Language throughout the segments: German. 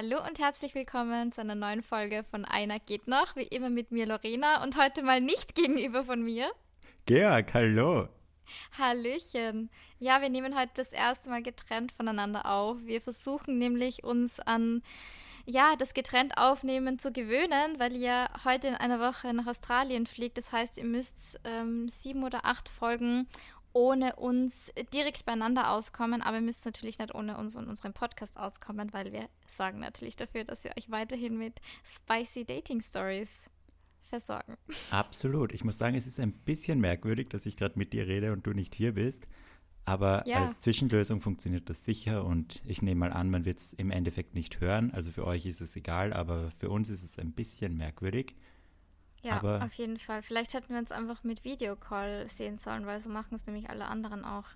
Hallo und herzlich willkommen zu einer neuen Folge von Einer geht noch, wie immer mit mir Lorena und heute mal nicht gegenüber von mir. Georg, hallo. Hallöchen. Ja, wir nehmen heute das erste Mal getrennt voneinander auf. Wir versuchen nämlich uns an ja, das getrennt aufnehmen zu gewöhnen, weil ihr heute in einer Woche nach Australien fliegt. Das heißt, ihr müsst ähm, sieben oder acht Folgen ohne uns direkt beieinander auskommen, aber ihr müsst natürlich nicht ohne uns und unseren Podcast auskommen, weil wir sorgen natürlich dafür, dass wir euch weiterhin mit spicy Dating Stories versorgen. Absolut. Ich muss sagen, es ist ein bisschen merkwürdig, dass ich gerade mit dir rede und du nicht hier bist. Aber ja. als Zwischenlösung funktioniert das sicher und ich nehme mal an, man wird es im Endeffekt nicht hören. Also für euch ist es egal, aber für uns ist es ein bisschen merkwürdig. Ja, aber auf jeden Fall. Vielleicht hätten wir uns einfach mit Videocall sehen sollen, weil so machen es nämlich alle anderen auch.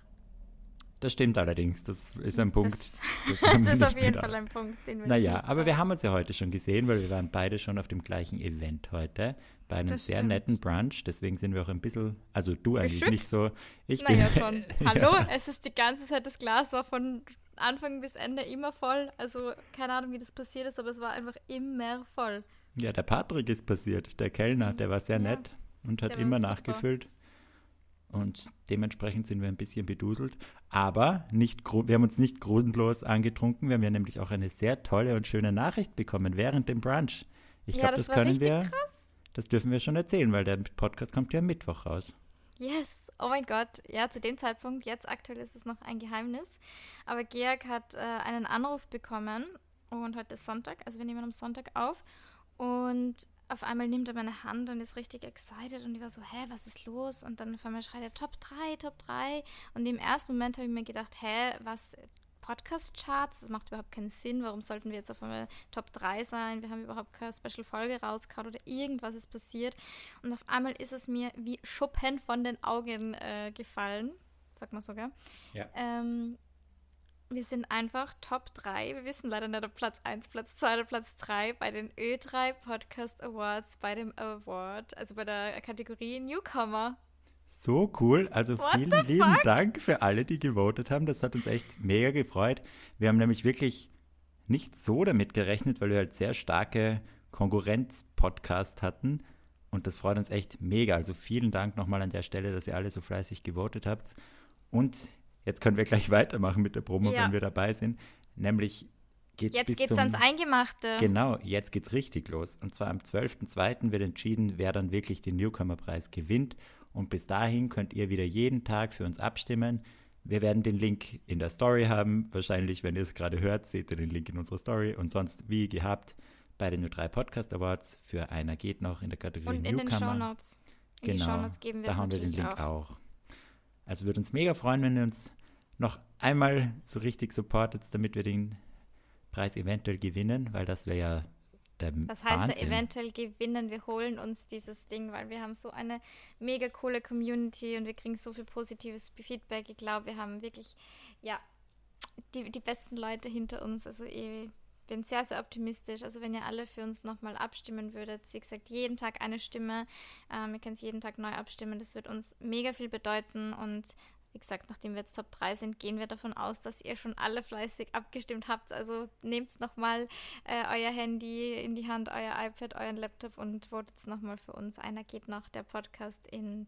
Das stimmt allerdings. Das ist ein Punkt. Das, das, das ist auf jeden Fall ein Punkt, den wir Naja, aber wir haben uns ja heute schon gesehen, weil wir waren beide schon auf dem gleichen Event heute, bei einem das sehr stimmt. netten Brunch. Deswegen sind wir auch ein bisschen, also du eigentlich Geschützt? nicht so. Ich naja, bin, schon. Hallo, ja. es ist die ganze Zeit, das Glas war von Anfang bis Ende immer voll. Also keine Ahnung, wie das passiert ist, aber es war einfach immer voll. Ja, der Patrick ist passiert, der Kellner, der war sehr ja, nett und hat immer nachgefüllt. Und dementsprechend sind wir ein bisschen beduselt. Aber nicht, wir haben uns nicht grundlos angetrunken. Wir haben ja nämlich auch eine sehr tolle und schöne Nachricht bekommen während dem Brunch. Ich glaube, ja, das, das können wir. Krass. Das dürfen wir schon erzählen, weil der Podcast kommt ja am Mittwoch raus. Yes, oh mein Gott. Ja, zu dem Zeitpunkt, jetzt aktuell ist es noch ein Geheimnis. Aber Georg hat äh, einen Anruf bekommen und heute ist Sonntag, also wir nehmen am Sonntag auf. Und auf einmal nimmt er meine Hand und ist richtig excited und ich war so, hä, was ist los? Und dann auf einmal schreit er Top 3, Top 3. Und im ersten Moment habe ich mir gedacht, hä, was, Podcast-Charts, das macht überhaupt keinen Sinn. Warum sollten wir jetzt auf einmal Top 3 sein? Wir haben überhaupt keine Special-Folge rausgehauen oder irgendwas ist passiert. Und auf einmal ist es mir wie Schuppen von den Augen äh, gefallen. Sag mal sogar. Ja. Ähm, wir sind einfach Top 3. Wir wissen leider nicht, ob Platz 1, Platz 2 oder Platz 3 bei den Ö3 Podcast Awards, bei dem Award, also bei der Kategorie Newcomer. So cool. Also What vielen lieben Dank für alle, die gewotet haben. Das hat uns echt mega gefreut. Wir haben nämlich wirklich nicht so damit gerechnet, weil wir halt sehr starke Konkurrenz-Podcast hatten. Und das freut uns echt mega. Also vielen Dank nochmal an der Stelle, dass ihr alle so fleißig gewotet habt. Und jetzt können wir gleich weitermachen mit der Promo, ja. wenn wir dabei sind. Nämlich geht's Jetzt bis geht's zum, ans Eingemachte. Genau, jetzt geht's richtig los. Und zwar am 12.02. wird entschieden, wer dann wirklich den Newcomer-Preis gewinnt. Und bis dahin könnt ihr wieder jeden Tag für uns abstimmen. Wir werden den Link in der Story haben. Wahrscheinlich, wenn ihr es gerade hört, seht ihr den Link in unserer Story. Und sonst, wie gehabt, bei den New3 Podcast Awards für einer geht noch in der Kategorie Und in Newcomer. den Shownotes. In genau, die Shownotes geben wir da haben wir den Link auch. auch. Also würde uns mega freuen, wenn ihr uns noch einmal so richtig supportet, damit wir den Preis eventuell gewinnen, weil das wäre ja der Das heißt Wahnsinn. eventuell gewinnen, wir holen uns dieses Ding, weil wir haben so eine mega coole Community und wir kriegen so viel positives Feedback. Ich glaube, wir haben wirklich, ja, die, die besten Leute hinter uns. Also ich bin sehr, sehr optimistisch. Also wenn ihr alle für uns nochmal abstimmen würdet, wie gesagt, jeden Tag eine Stimme. Ähm, ihr könnt jeden Tag neu abstimmen. Das wird uns mega viel bedeuten und wie gesagt, nachdem wir jetzt Top 3 sind, gehen wir davon aus, dass ihr schon alle fleißig abgestimmt habt. Also nehmt nochmal äh, euer Handy in die Hand, euer iPad, euren Laptop und votet nochmal für uns. Einer geht noch der Podcast in,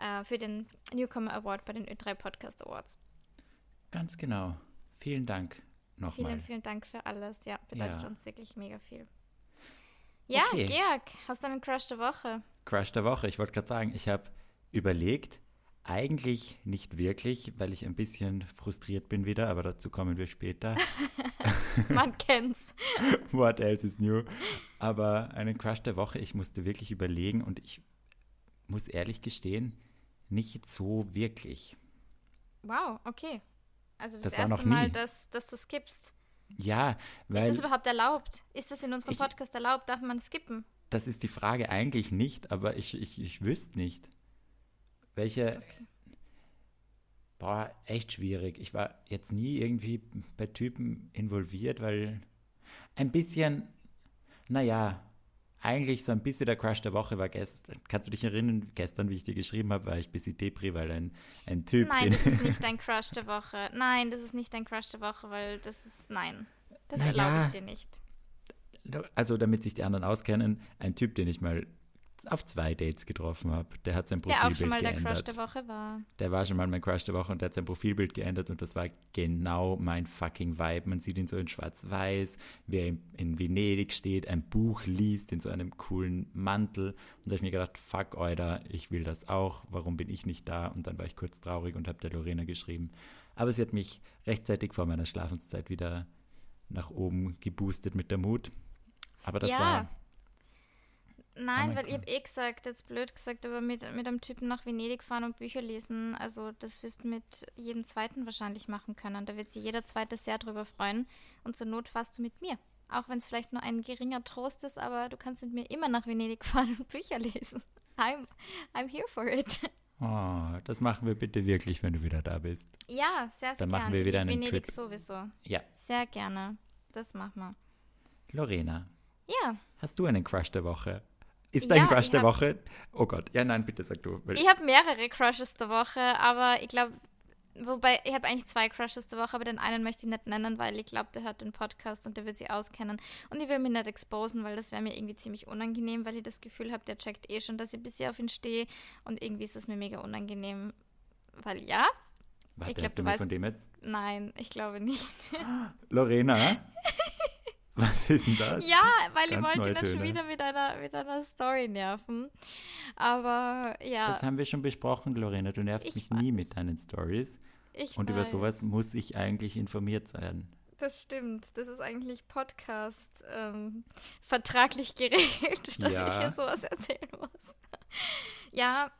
äh, für den Newcomer Award bei den Ö3 Podcast Awards. Ganz genau. Vielen Dank nochmal. Vielen, vielen Dank für alles. Ja, bedeutet ja. uns wirklich mega viel. Ja, okay. Georg, hast du einen Crush der Woche? Crush der Woche. Ich wollte gerade sagen, ich habe überlegt, eigentlich nicht wirklich, weil ich ein bisschen frustriert bin wieder, aber dazu kommen wir später. Man kennt's. What else is new? Aber einen Crush der Woche, ich musste wirklich überlegen und ich muss ehrlich gestehen, nicht so wirklich. Wow, okay. Also das, das erste Mal, dass, dass du skippst. Ja, weil. Ist das überhaupt erlaubt? Ist das in unserem ich, Podcast erlaubt? Darf man skippen? Das ist die Frage eigentlich nicht, aber ich, ich, ich wüsste nicht. Welche. Okay. Boah, echt schwierig. Ich war jetzt nie irgendwie bei Typen involviert, weil ein bisschen, naja, eigentlich so ein bisschen der Crush der Woche war gestern. Kannst du dich erinnern, gestern, wie ich dir geschrieben habe, war ich ein bisschen Depri, weil ein, ein Typ. Nein, das ist nicht dein Crush der Woche. Nein, das ist nicht dein Crush der Woche, weil das ist. Nein. Das naja, erlaube ich dir nicht. also damit sich die anderen auskennen, ein Typ, den ich mal auf zwei Dates getroffen habe. Der hat sein Profilbild geändert. Der auch schon mal geändert. der Crush der Woche war. Der war schon mal mein Crush der Woche und der hat sein Profilbild geändert und das war genau mein fucking Vibe. Man sieht ihn so in schwarz-weiß, wie er in Venedig steht, ein Buch liest in so einem coolen Mantel und da habe ich mir gedacht, fuck, Euda, ich will das auch, warum bin ich nicht da? Und dann war ich kurz traurig und habe der Lorena geschrieben. Aber sie hat mich rechtzeitig vor meiner Schlafenszeit wieder nach oben geboostet mit der Mut. Aber das ja. war Nein, oh weil ich habe eh gesagt, jetzt blöd gesagt, aber mit, mit einem Typen nach Venedig fahren und Bücher lesen, also das wirst du mit jedem Zweiten wahrscheinlich machen können. Da wird sich jeder Zweite sehr drüber freuen und zur Not fährst du mit mir. Auch wenn es vielleicht nur ein geringer Trost ist, aber du kannst mit mir immer nach Venedig fahren und Bücher lesen. I'm, I'm here for it. Oh, das machen wir bitte wirklich, wenn du wieder da bist. Ja, sehr, sehr Dann gerne. machen wir wieder einen Venedig Trip. sowieso. Ja. Sehr gerne. Das machen wir. Lorena. Ja. Hast du einen Crush der Woche? Ist dein ja, Crush der hab, Woche? Oh Gott, ja, nein, bitte sag du. Ich habe mehrere Crushes der Woche, aber ich glaube, wobei ich habe eigentlich zwei Crushes der Woche, aber den einen möchte ich nicht nennen, weil ich glaube, der hört den Podcast und der wird sie auskennen. Und ich will mich nicht exposen, weil das wäre mir irgendwie ziemlich unangenehm, weil ich das Gefühl habe, der checkt eh schon, dass ich bisher auf ihn stehe und irgendwie ist das mir mega unangenehm, weil ja. Warte, ich glaube, du, du weißt, von dem jetzt? Nein, ich glaube nicht. Lorena? Was ist denn das? Ja, weil Ganz ich wollte dann schon wieder mit einer, mit einer Story nerven. Aber ja. Das haben wir schon besprochen, Lorena. Du nervst ich mich weiß. nie mit deinen Stories. Ich Und weiß. über sowas muss ich eigentlich informiert sein. Das stimmt. Das ist eigentlich Podcast ähm, vertraglich geregelt, dass ja. ich hier sowas erzählen muss. ja,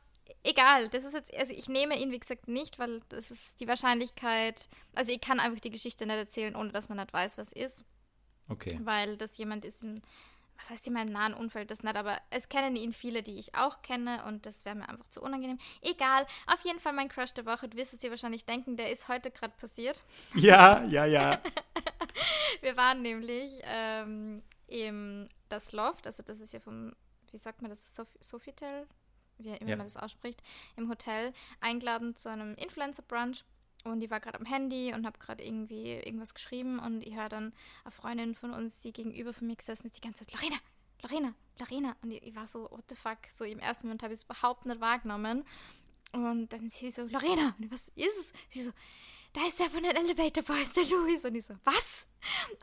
egal. Das ist jetzt, also ich nehme ihn, wie gesagt, nicht, weil das ist die Wahrscheinlichkeit. Also ich kann einfach die Geschichte nicht erzählen, ohne dass man nicht weiß, was ist. Okay. Weil das jemand ist in, was heißt in meinem nahen Umfeld, das nicht, aber es kennen ihn viele, die ich auch kenne und das wäre mir einfach zu unangenehm. Egal, auf jeden Fall mein Crush der Woche, du wirst es dir wahrscheinlich denken, der ist heute gerade passiert. Ja, ja, ja. Wir waren nämlich ähm, im das Loft, also das ist ja vom, wie sagt man das, Sof Sofitel, wie immer ja. man das ausspricht, im Hotel eingeladen zu einem Influencer-Brunch und ich war gerade am Handy und habe gerade irgendwie irgendwas geschrieben und ich höre dann eine Freundin von uns, die gegenüber von mir gesessen ist, die ganze Zeit, Lorena, Lorena, Lorena. Und ich, ich war so, what the fuck, so im ersten Moment habe ich es überhaupt nicht wahrgenommen. Und dann sie so, Lorena, was ist es? Sie so, da ist der von den Elevator Boys, der Louis. Und ich so, was?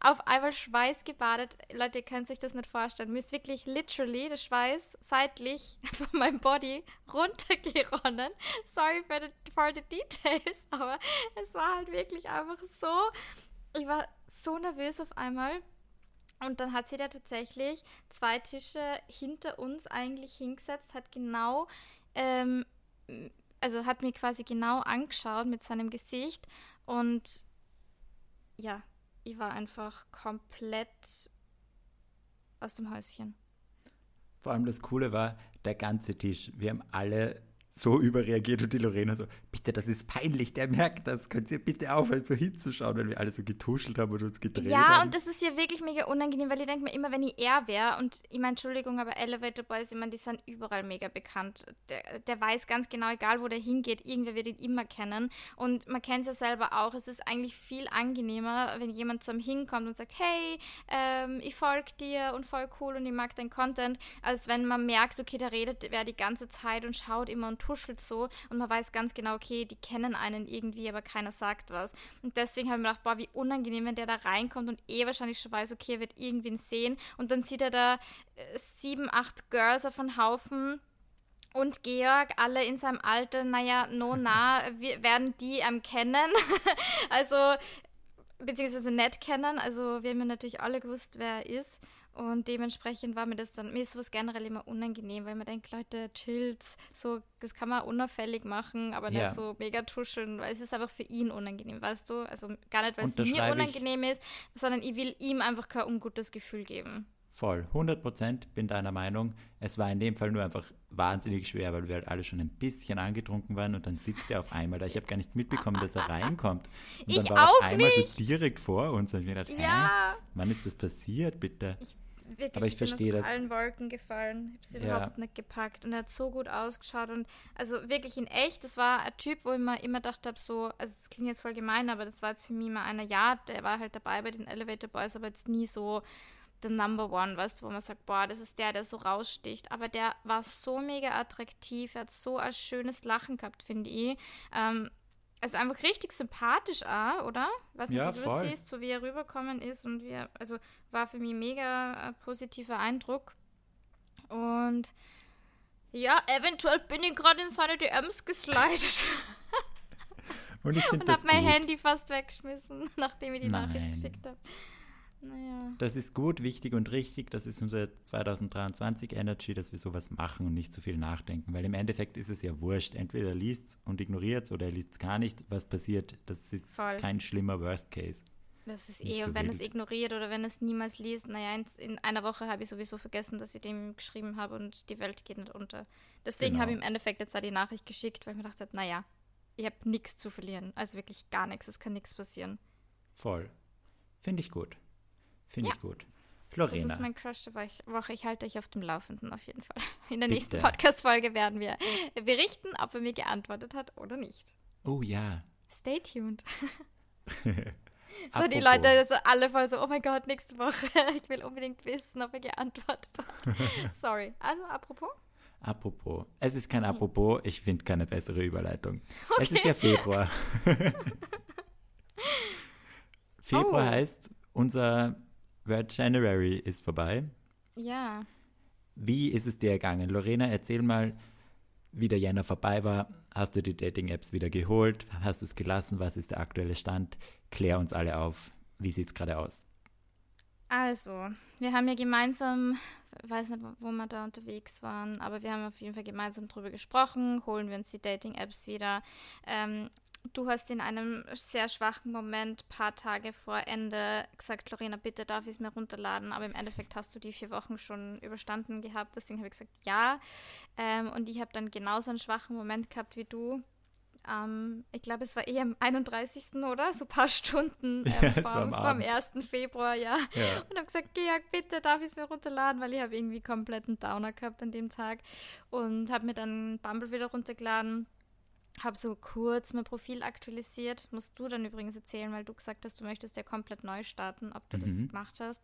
Auf einmal Schweiß gebadet. Leute, ihr könnt sich das nicht vorstellen. Mir ist wirklich literally der Schweiß seitlich von meinem Body runtergeronnen. Sorry for the, for the details, aber es war halt wirklich einfach so. Ich war so nervös auf einmal. Und dann hat sie da tatsächlich zwei Tische hinter uns eigentlich hingesetzt, hat genau ähm, also hat mich quasi genau angeschaut mit seinem Gesicht und ja, ich war einfach komplett aus dem Häuschen. Vor allem das Coole war, der ganze Tisch. Wir haben alle so überreagiert und die Lorena so, bitte, das ist peinlich, der merkt das, könnt ihr bitte aufhören, so hinzuschauen, weil wir alle so getuschelt haben und uns gedreht ja, haben. Ja, und das ist ja wirklich mega unangenehm, weil ich denke mir immer, wenn ich er wäre, und ich meine, Entschuldigung, aber Elevator Boys, ich meine, die sind überall mega bekannt. Der, der weiß ganz genau, egal wo der hingeht, irgendwer wird ihn immer kennen. Und man kennt es ja selber auch, es ist eigentlich viel angenehmer, wenn jemand zu ihm hinkommt und sagt, hey, ähm, ich folge dir und voll cool und ich mag deinen Content, als wenn man merkt, okay, der redet wer die ganze Zeit und schaut immer und tut tuschelt so und man weiß ganz genau, okay, die kennen einen irgendwie, aber keiner sagt was. Und deswegen habe ich mir gedacht, boah, wie unangenehm, wenn der da reinkommt und eh wahrscheinlich schon weiß, okay, er wird irgendwen sehen und dann sieht er da äh, sieben, acht Girls auf einen Haufen und Georg, alle in seinem Alter, naja, no nah, wir, werden die ähm, kennen. also, beziehungsweise nicht kennen. Also, wir haben ja natürlich alle gewusst, wer er ist. Und dementsprechend war mir das dann, mir ist sowas generell immer unangenehm, weil man denkt, Leute, chillt, so, das kann man unauffällig machen, aber ja. nicht so mega tuscheln, weil es ist einfach für ihn unangenehm, weißt du? Also gar nicht, weil es mir unangenehm ist, sondern ich will ihm einfach kein ungutes Gefühl geben. Voll, 100 Prozent bin deiner Meinung. Es war in dem Fall nur einfach wahnsinnig schwer, weil wir halt alle schon ein bisschen angetrunken waren und dann sitzt er auf einmal da. Ich habe gar nicht mitbekommen, dass er reinkommt. Und dann ich war auch einmal nicht. so direkt vor uns und ich mir gedacht, ja. hä, wann ist das passiert, bitte? Ich wirklich, aber ich, ich verstehe das. allen Wolken gefallen. Ich habe sie ja. überhaupt nicht gepackt und er hat so gut ausgeschaut und also wirklich in echt, das war ein Typ, wo ich mir immer gedacht habe, so, also das klingt jetzt voll gemein, aber das war jetzt für mich mal einer, ja, der war halt dabei bei den Elevator Boys, aber jetzt nie so the number one, weißt du, wo man sagt, boah, das ist der, der so raussticht. Aber der war so mega attraktiv, er hat so ein schönes Lachen gehabt, finde ich. Ähm, also einfach richtig sympathisch auch, oder? Was nicht, ja, wie du das siehst, so wie er rüberkommen ist und wie er, also war für mich mega ein positiver Eindruck. Und ja, eventuell bin ich gerade in seine DMs geslidet. Und ich Und habe mein Handy fast weggeschmissen, nachdem ich die Nein. Nachricht geschickt habe. Naja. Das ist gut, wichtig und richtig. Das ist unser 2023 Energy, dass wir sowas machen und nicht zu viel nachdenken. Weil im Endeffekt ist es ja wurscht. Entweder er liest und ignoriert es oder er liest es gar nicht. Was passiert, das ist Voll. kein schlimmer Worst Case. Das ist Nicht eh, und wenn es ignoriert oder wenn es niemals liest, naja, in, in einer Woche habe ich sowieso vergessen, dass ich dem geschrieben habe und die Welt geht nicht unter. Deswegen Genau. habe ich im Endeffekt jetzt auch die Nachricht geschickt, weil ich mir gedacht habe, naja, ich habe nichts zu verlieren. Also wirklich gar nichts, es kann nichts passieren. Voll. Finde ich gut. Finde Ja. ich gut. Das Lorena, ist mein Crush der Woch- Woche. Ich halte euch auf dem Laufenden auf jeden Fall. In der Bitte. nächsten Podcast-Folge werden wir berichten, ob er mir geantwortet hat oder nicht. oh ja. Stay tuned. So, die Leute so alle voll so, oh mein Gott, nächste Woche. Ich will unbedingt wissen, ob er geantwortet hat. Sorry. Also, apropos. Apropos. Es ist kein Apropos, ich finde keine bessere Überleitung. Es ist Okay. ja Februar. Februar Oh. heißt, unser Word January ist vorbei. Ja. Wie ist es dir ergangen? Lorena, erzähl mal, wie der Jänner vorbei war. Hast du die Dating-Apps wieder geholt? Hast du es gelassen? Was ist der aktuelle Stand? Klär uns alle auf. Wie sieht es gerade aus? Also, wir haben ja gemeinsam, weiß nicht, wo wir da unterwegs waren, aber wir haben auf jeden Fall gemeinsam drüber gesprochen. Holen wir uns die Dating-Apps wieder. Ähm, du hast in einem sehr schwachen Moment, paar Tage vor Ende, gesagt, Lorena, bitte darf ich es mir runterladen. Aber im Endeffekt hast du die vier Wochen schon überstanden gehabt. Deswegen habe ich gesagt, ja. Ähm, und ich habe dann genauso einen schwachen Moment gehabt wie du. Ähm, ich glaube, es war eher am 31. oder? So ein paar Stunden ähm, Ja, vom, am vom Abend. 1. Februar, ja. Ja. Und habe gesagt, Georg, bitte darf ich es mir runterladen, weil ich habe irgendwie kompletten Downer gehabt an dem Tag. Und habe mir dann Bumble wieder runtergeladen. Habe so kurz mein Profil aktualisiert. Musst du dann übrigens erzählen, weil du gesagt hast, du möchtest ja komplett neu starten, ob du das Mhm. gemacht hast.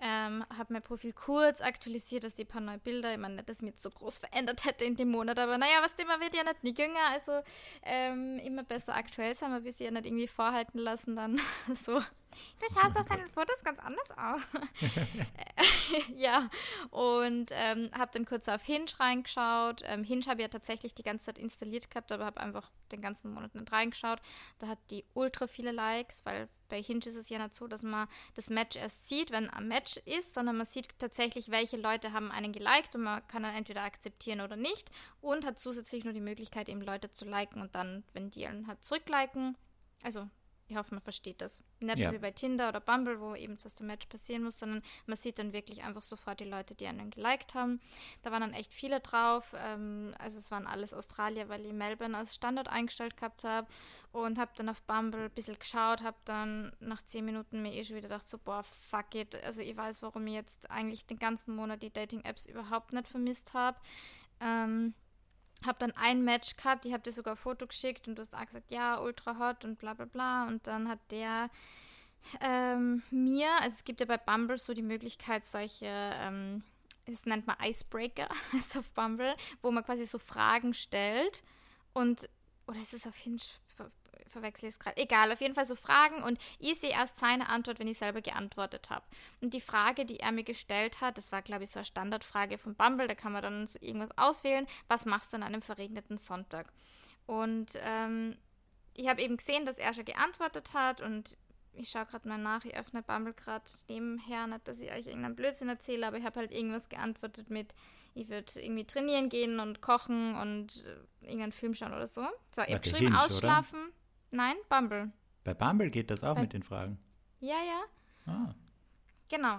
Ähm, habe mein Profil kurz aktualisiert, was die paar neue Bilder. Ich meine, nicht, dass jetzt so groß verändert hätte in dem Monat, aber naja, was dem man wird ja nicht nie jünger. Also ähm, immer besser aktuell sein, man will sie ja nicht irgendwie vorhalten lassen, dann so. Du schaust auf deinen Fotos ganz anders aus. ja, und ähm, habe dann kurz auf Hinge reingeschaut. Ähm, Hinge habe ich ja tatsächlich die ganze Zeit installiert gehabt, aber habe einfach den ganzen Monat nicht reingeschaut. Da hat die ultra viele Likes, weil bei Hinge ist es ja nicht so, dass man das Match erst sieht, wenn ein Match ist, sondern man sieht tatsächlich, welche Leute haben einen geliked und man kann dann entweder akzeptieren oder nicht und hat zusätzlich nur die Möglichkeit, eben Leute zu liken und dann, wenn die einen halt zurückliken, also ich hoffe, man versteht das. Nicht Ja. so wie bei Tinder oder Bumble, wo eben zuerst der Match passieren muss, sondern man sieht dann wirklich einfach sofort die Leute, die einen geliked haben. Da waren dann echt viele drauf. Ähm, also es waren alles Australier, weil ich Melbourne als Standort eingestellt gehabt habe und habe dann auf Bumble ein bisschen geschaut, habe dann nach zehn Minuten mir eh schon wieder gedacht, so boah, fuck it. Also ich weiß, warum ich jetzt eigentlich den ganzen Monat die Dating-Apps überhaupt nicht vermisst habe. Ähm, habe dann ein Match gehabt, ich habe dir sogar ein Foto geschickt und du hast auch gesagt, ja, ultra hot und bla bla bla. Und dann hat der ähm, mir, also es gibt ja bei Bumble so die Möglichkeit, solche, ähm, das nennt man Icebreaker, heißt auf Bumble, wo man quasi so Fragen stellt und, oder ist es auf Hinge, verwechsel ich es gerade, egal, auf jeden Fall so Fragen und ich sehe erst seine Antwort, wenn ich selber geantwortet habe. Und die Frage, die er mir gestellt hat, das war, glaube ich, so eine Standardfrage von Bumble, da kann man dann so irgendwas auswählen, was machst du an einem verregneten Sonntag? Und ähm, ich habe eben gesehen, dass er schon geantwortet hat und ich schaue gerade mal nach, ich öffne Bumble gerade nebenher, nicht, dass ich euch irgendeinen Blödsinn erzähle, aber ich habe halt irgendwas geantwortet mit, ich würde irgendwie trainieren gehen und kochen und äh, irgendeinen Film schauen oder so. So, ich habe geschrieben, Hinge, oder? Nein, Bumble. Bei Bumble geht das auch Bei- mit den Fragen. Ja, ja. Ah, Genau.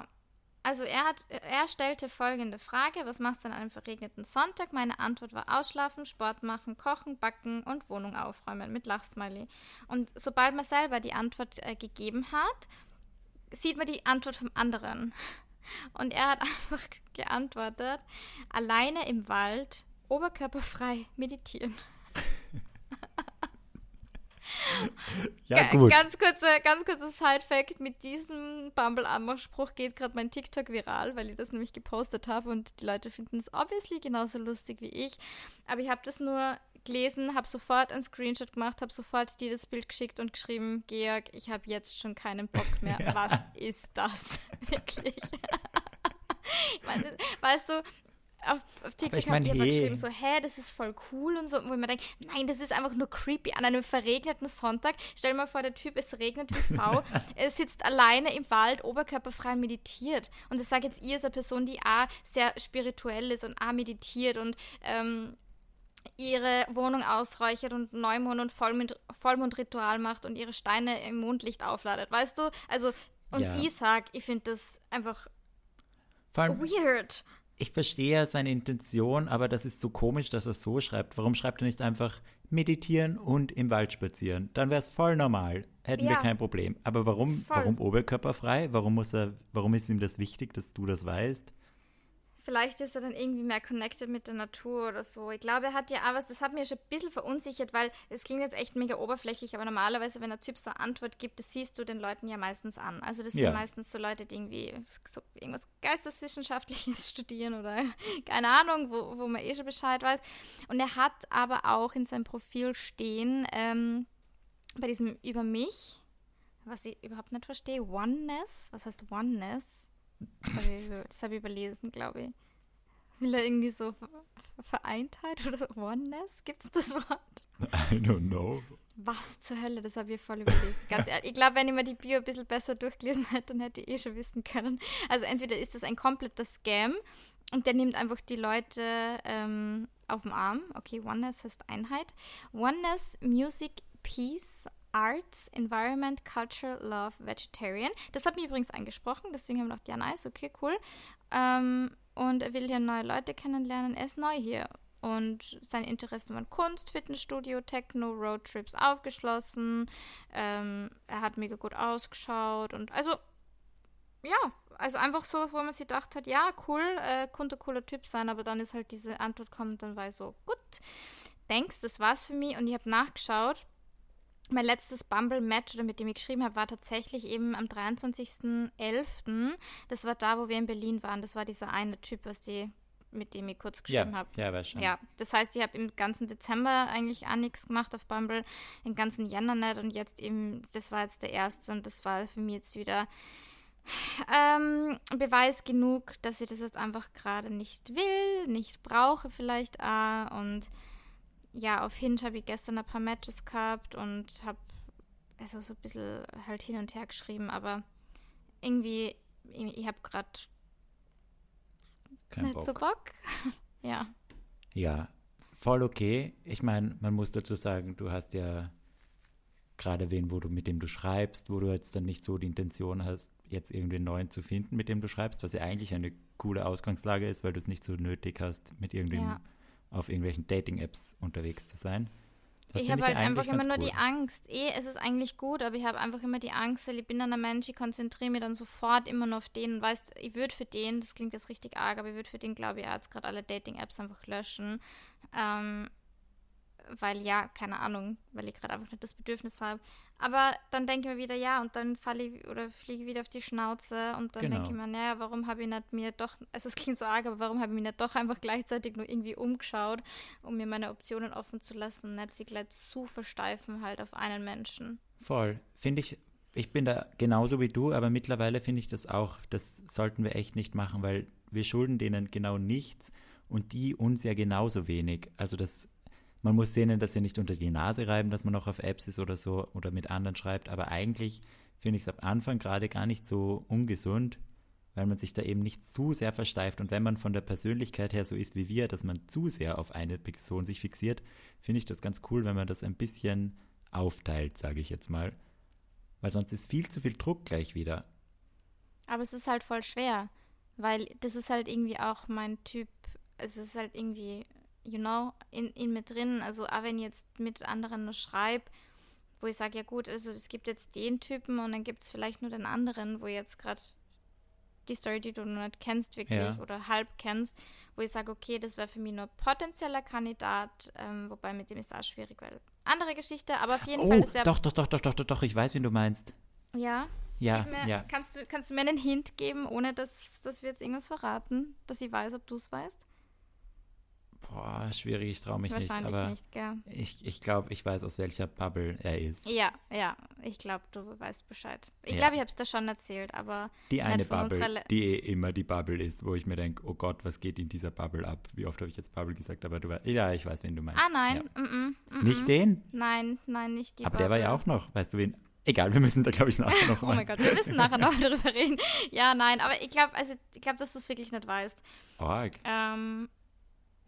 Also er hat, er stellte folgende Frage: Was machst du an einem verregneten Sonntag? Meine Antwort war Ausschlafen, Sport machen, kochen, backen und Wohnung aufräumen mit Lachsmiley. Und sobald man selber die Antwort äh, gegeben hat, sieht man die Antwort vom anderen. Und er hat einfach geantwortet: Alleine im Wald, oberkörperfrei meditieren. Ja, gut. Ganz kurzer ganz kurze Side-Fact: Mit diesem Bumble-Anmachspruch geht gerade mein TikTok viral, weil ich das nämlich gepostet habe und die Leute finden es obviously genauso lustig wie ich. Aber ich habe das nur gelesen, habe sofort ein Screenshot gemacht, habe sofort dir das Bild geschickt und geschrieben: Georg, ich habe jetzt schon keinen Bock mehr. ja. Was ist das? Wirklich. meine, weißt du, auf, auf TikTok ich mein, hat jemand hey. geschrieben, so, hä, das ist voll cool und so, wo ich mir denke, nein, das ist einfach nur creepy an einem verregneten Sonntag. Stell dir mal vor, der Typ, es regnet wie Sau, er sitzt alleine im Wald, oberkörperfrei und meditiert. Und das sage jetzt ihr, als eine Person, die auch sehr spirituell ist und auch meditiert und ähm, ihre Wohnung ausräuchert und Neumond und Vollmond, Vollmondritual macht und ihre Steine im Mondlicht aufladet. Weißt du? Also, und ja. ich sag, ich finde das einfach weird ich verstehe ja seine Intention, aber das ist so komisch, dass er es so schreibt. Warum schreibt er nicht einfach meditieren und im Wald spazieren? Dann wäre es voll normal. Hätten ja. wir kein Problem. Aber warum, warum oberkörperfrei? Warum muss er, warum ist ihm das wichtig, dass du das weißt? Vielleicht ist er dann irgendwie mehr connected mit der Natur oder so. Ich glaube, er hat ja aber, das hat mir schon ein bisschen verunsichert, weil es klingt jetzt echt mega oberflächlich, aber normalerweise, wenn ein Typ so eine Antwort gibt, das siehst du den Leuten ja meistens an. Also das ja. sind meistens so Leute, die irgendwie so irgendwas Geisteswissenschaftliches studieren oder keine Ahnung, wo, wo man eh schon Bescheid weiß. Und er hat aber auch in seinem Profil stehen, ähm, bei diesem über mich, was ich überhaupt nicht verstehe, Oneness. Was heißt Oneness? Das habe ich, hab ich, überlesen, glaube ich. Will er irgendwie so Vereintheit oder Oneness? Gibt es das Wort? I don't know. Was zur Hölle, das habe ich voll überlesen. Ganz ehrlich, ich glaube, wenn ich mir die Bio ein bisschen besser durchgelesen hätte, dann hätte ich eh schon wissen können. Also entweder ist das ein kompletter Scam und der nimmt einfach die Leute ähm, auf den Arm. Okay, Oneness heißt Einheit. Oneness, Music, Peace, Arts, Environment, Culture, Love, Vegetarian. Das hat mich übrigens angesprochen, deswegen haben wir gedacht, ja, nice, okay, cool. Ähm, und er will hier neue Leute kennenlernen. Er ist neu hier. Und seine Interessen waren Kunst, Fitnessstudio, Techno, Roadtrips aufgeschlossen. Ähm, er hat mega gut ausgeschaut. Und also, ja, also einfach sowas, wo man sich gedacht hat, ja, cool, äh, könnte cooler Typ sein. Aber dann ist halt diese Antwort kommt, dann war ich so, gut, thanks, das war's für mich. Und ich habe nachgeschaut mein letztes Bumble-Match, oder mit dem ich geschrieben habe, war tatsächlich eben am 23.11. Das war da, wo wir in Berlin waren. Das war dieser eine Typ, was die, mit dem ich kurz geschrieben ja, habe. Ja, weiß schon. Ja, das heißt, ich habe im ganzen Dezember eigentlich auch nichts gemacht auf Bumble, im ganzen Jänner nicht und jetzt eben, das war jetzt der erste und das war für mich jetzt wieder ähm, Beweis genug, dass ich das jetzt einfach gerade nicht will, nicht brauche vielleicht auch und ja, auf Hinge habe ich gestern ein paar Matches gehabt und habe also so ein bisschen halt hin und her geschrieben, aber irgendwie, ich, ich habe gerade nicht Bock. so Bock. ja. Ja, voll okay. Ich meine, man muss dazu sagen, du hast ja gerade wen, wo du mit dem du schreibst, wo du jetzt dann nicht so die Intention hast, jetzt irgendwie einen neuen zu finden, mit dem du schreibst, was ja eigentlich eine coole Ausgangslage ist, weil du es nicht so nötig hast, mit irgendwem ja auf irgendwelchen Dating-Apps unterwegs zu sein. Das ich habe halt einfach immer nur cool. die Angst. Eh, es ist eigentlich gut, aber ich habe einfach immer die Angst, weil ich bin dann ein Mensch, ich konzentriere mich dann sofort immer nur auf den und weißt, ich würde für den, das klingt jetzt richtig arg, aber ich würde für den, glaube ich, jetzt gerade alle Dating-Apps einfach löschen. Ähm, weil ja, keine Ahnung, weil ich gerade einfach nicht das Bedürfnis habe. Aber dann denke ich mir wieder, ja, und dann falle ich oder fliege wieder auf die Schnauze und dann genau. denke ich mir, naja, warum habe ich nicht mir doch, also es klingt so arg, aber warum habe ich mich nicht doch einfach gleichzeitig nur irgendwie umgeschaut, um mir meine Optionen offen zu lassen, nicht sie gleich zu versteifen halt auf einen Menschen. Voll. Finde ich, ich bin da genauso wie du, aber mittlerweile finde ich das auch, das sollten wir echt nicht machen, weil wir schulden denen genau nichts und die uns ja genauso wenig. Also das man muss denen das ja nicht unter die Nase reiben, dass man noch auf Apps ist oder so oder mit anderen schreibt, aber eigentlich finde ich es am Anfang gerade gar nicht so ungesund, weil man sich da eben nicht zu sehr versteift. Und wenn man von der Persönlichkeit her so ist wie wir, dass man zu sehr auf eine Person sich fixiert, finde ich das ganz cool, wenn man das ein bisschen aufteilt, sage ich jetzt mal. Weil sonst ist viel zu viel Druck gleich wieder. Aber es ist halt voll schwer, weil das ist halt irgendwie auch mein Typ. Also es ist halt irgendwie you know, in, in mir drin. Also auch wenn ich jetzt mit anderen nur schreibe, wo ich sage, ja gut, also es gibt jetzt den Typen und dann gibt es vielleicht nur den anderen, wo jetzt gerade die Story, die du noch nicht kennst, wirklich Ja. oder halb kennst, wo ich sage, okay, das wäre für mich nur potenzieller Kandidat, ähm, wobei mit dem ist auch schwierig, weil andere Geschichte, aber auf jeden Oh, Fall ist er. doch, doch, doch, doch, doch, doch, doch, ich weiß, wen du meinst. Ja. Ja, mir, ja. Kannst, du, kannst du mir einen Hint geben, ohne dass, dass wir jetzt irgendwas verraten, dass ich weiß, ob du es weißt? Boah, schwierig, ich traue mich nicht, Wahrscheinlich nicht, gell? ich, ich glaube, ich weiß, aus welcher Bubble er ist. Ja, ja, ich glaube, du weißt Bescheid. Ich Ja. glaube, ich habe es dir schon erzählt, aber Die eine Bubble, die eh immer die Bubble ist, wo ich mir denke, oh Gott, was geht in dieser Bubble ab? Wie oft habe ich jetzt Bubble gesagt, aber du weißt, ja, ich weiß, wen du meinst. ah nein, Ja. mm -mm, mm Nicht -mm. den? Nein, nein, nicht die aber der war ja Bubble. auch noch, weißt du wen? Egal, wir müssen da, glaube ich, nachher noch Oh mal. mein Gott, wir müssen nachher noch darüber reden. Ja, nein, aber ich glaube, also ich glaube, dass du es wirklich nicht weißt. Org. Ähm,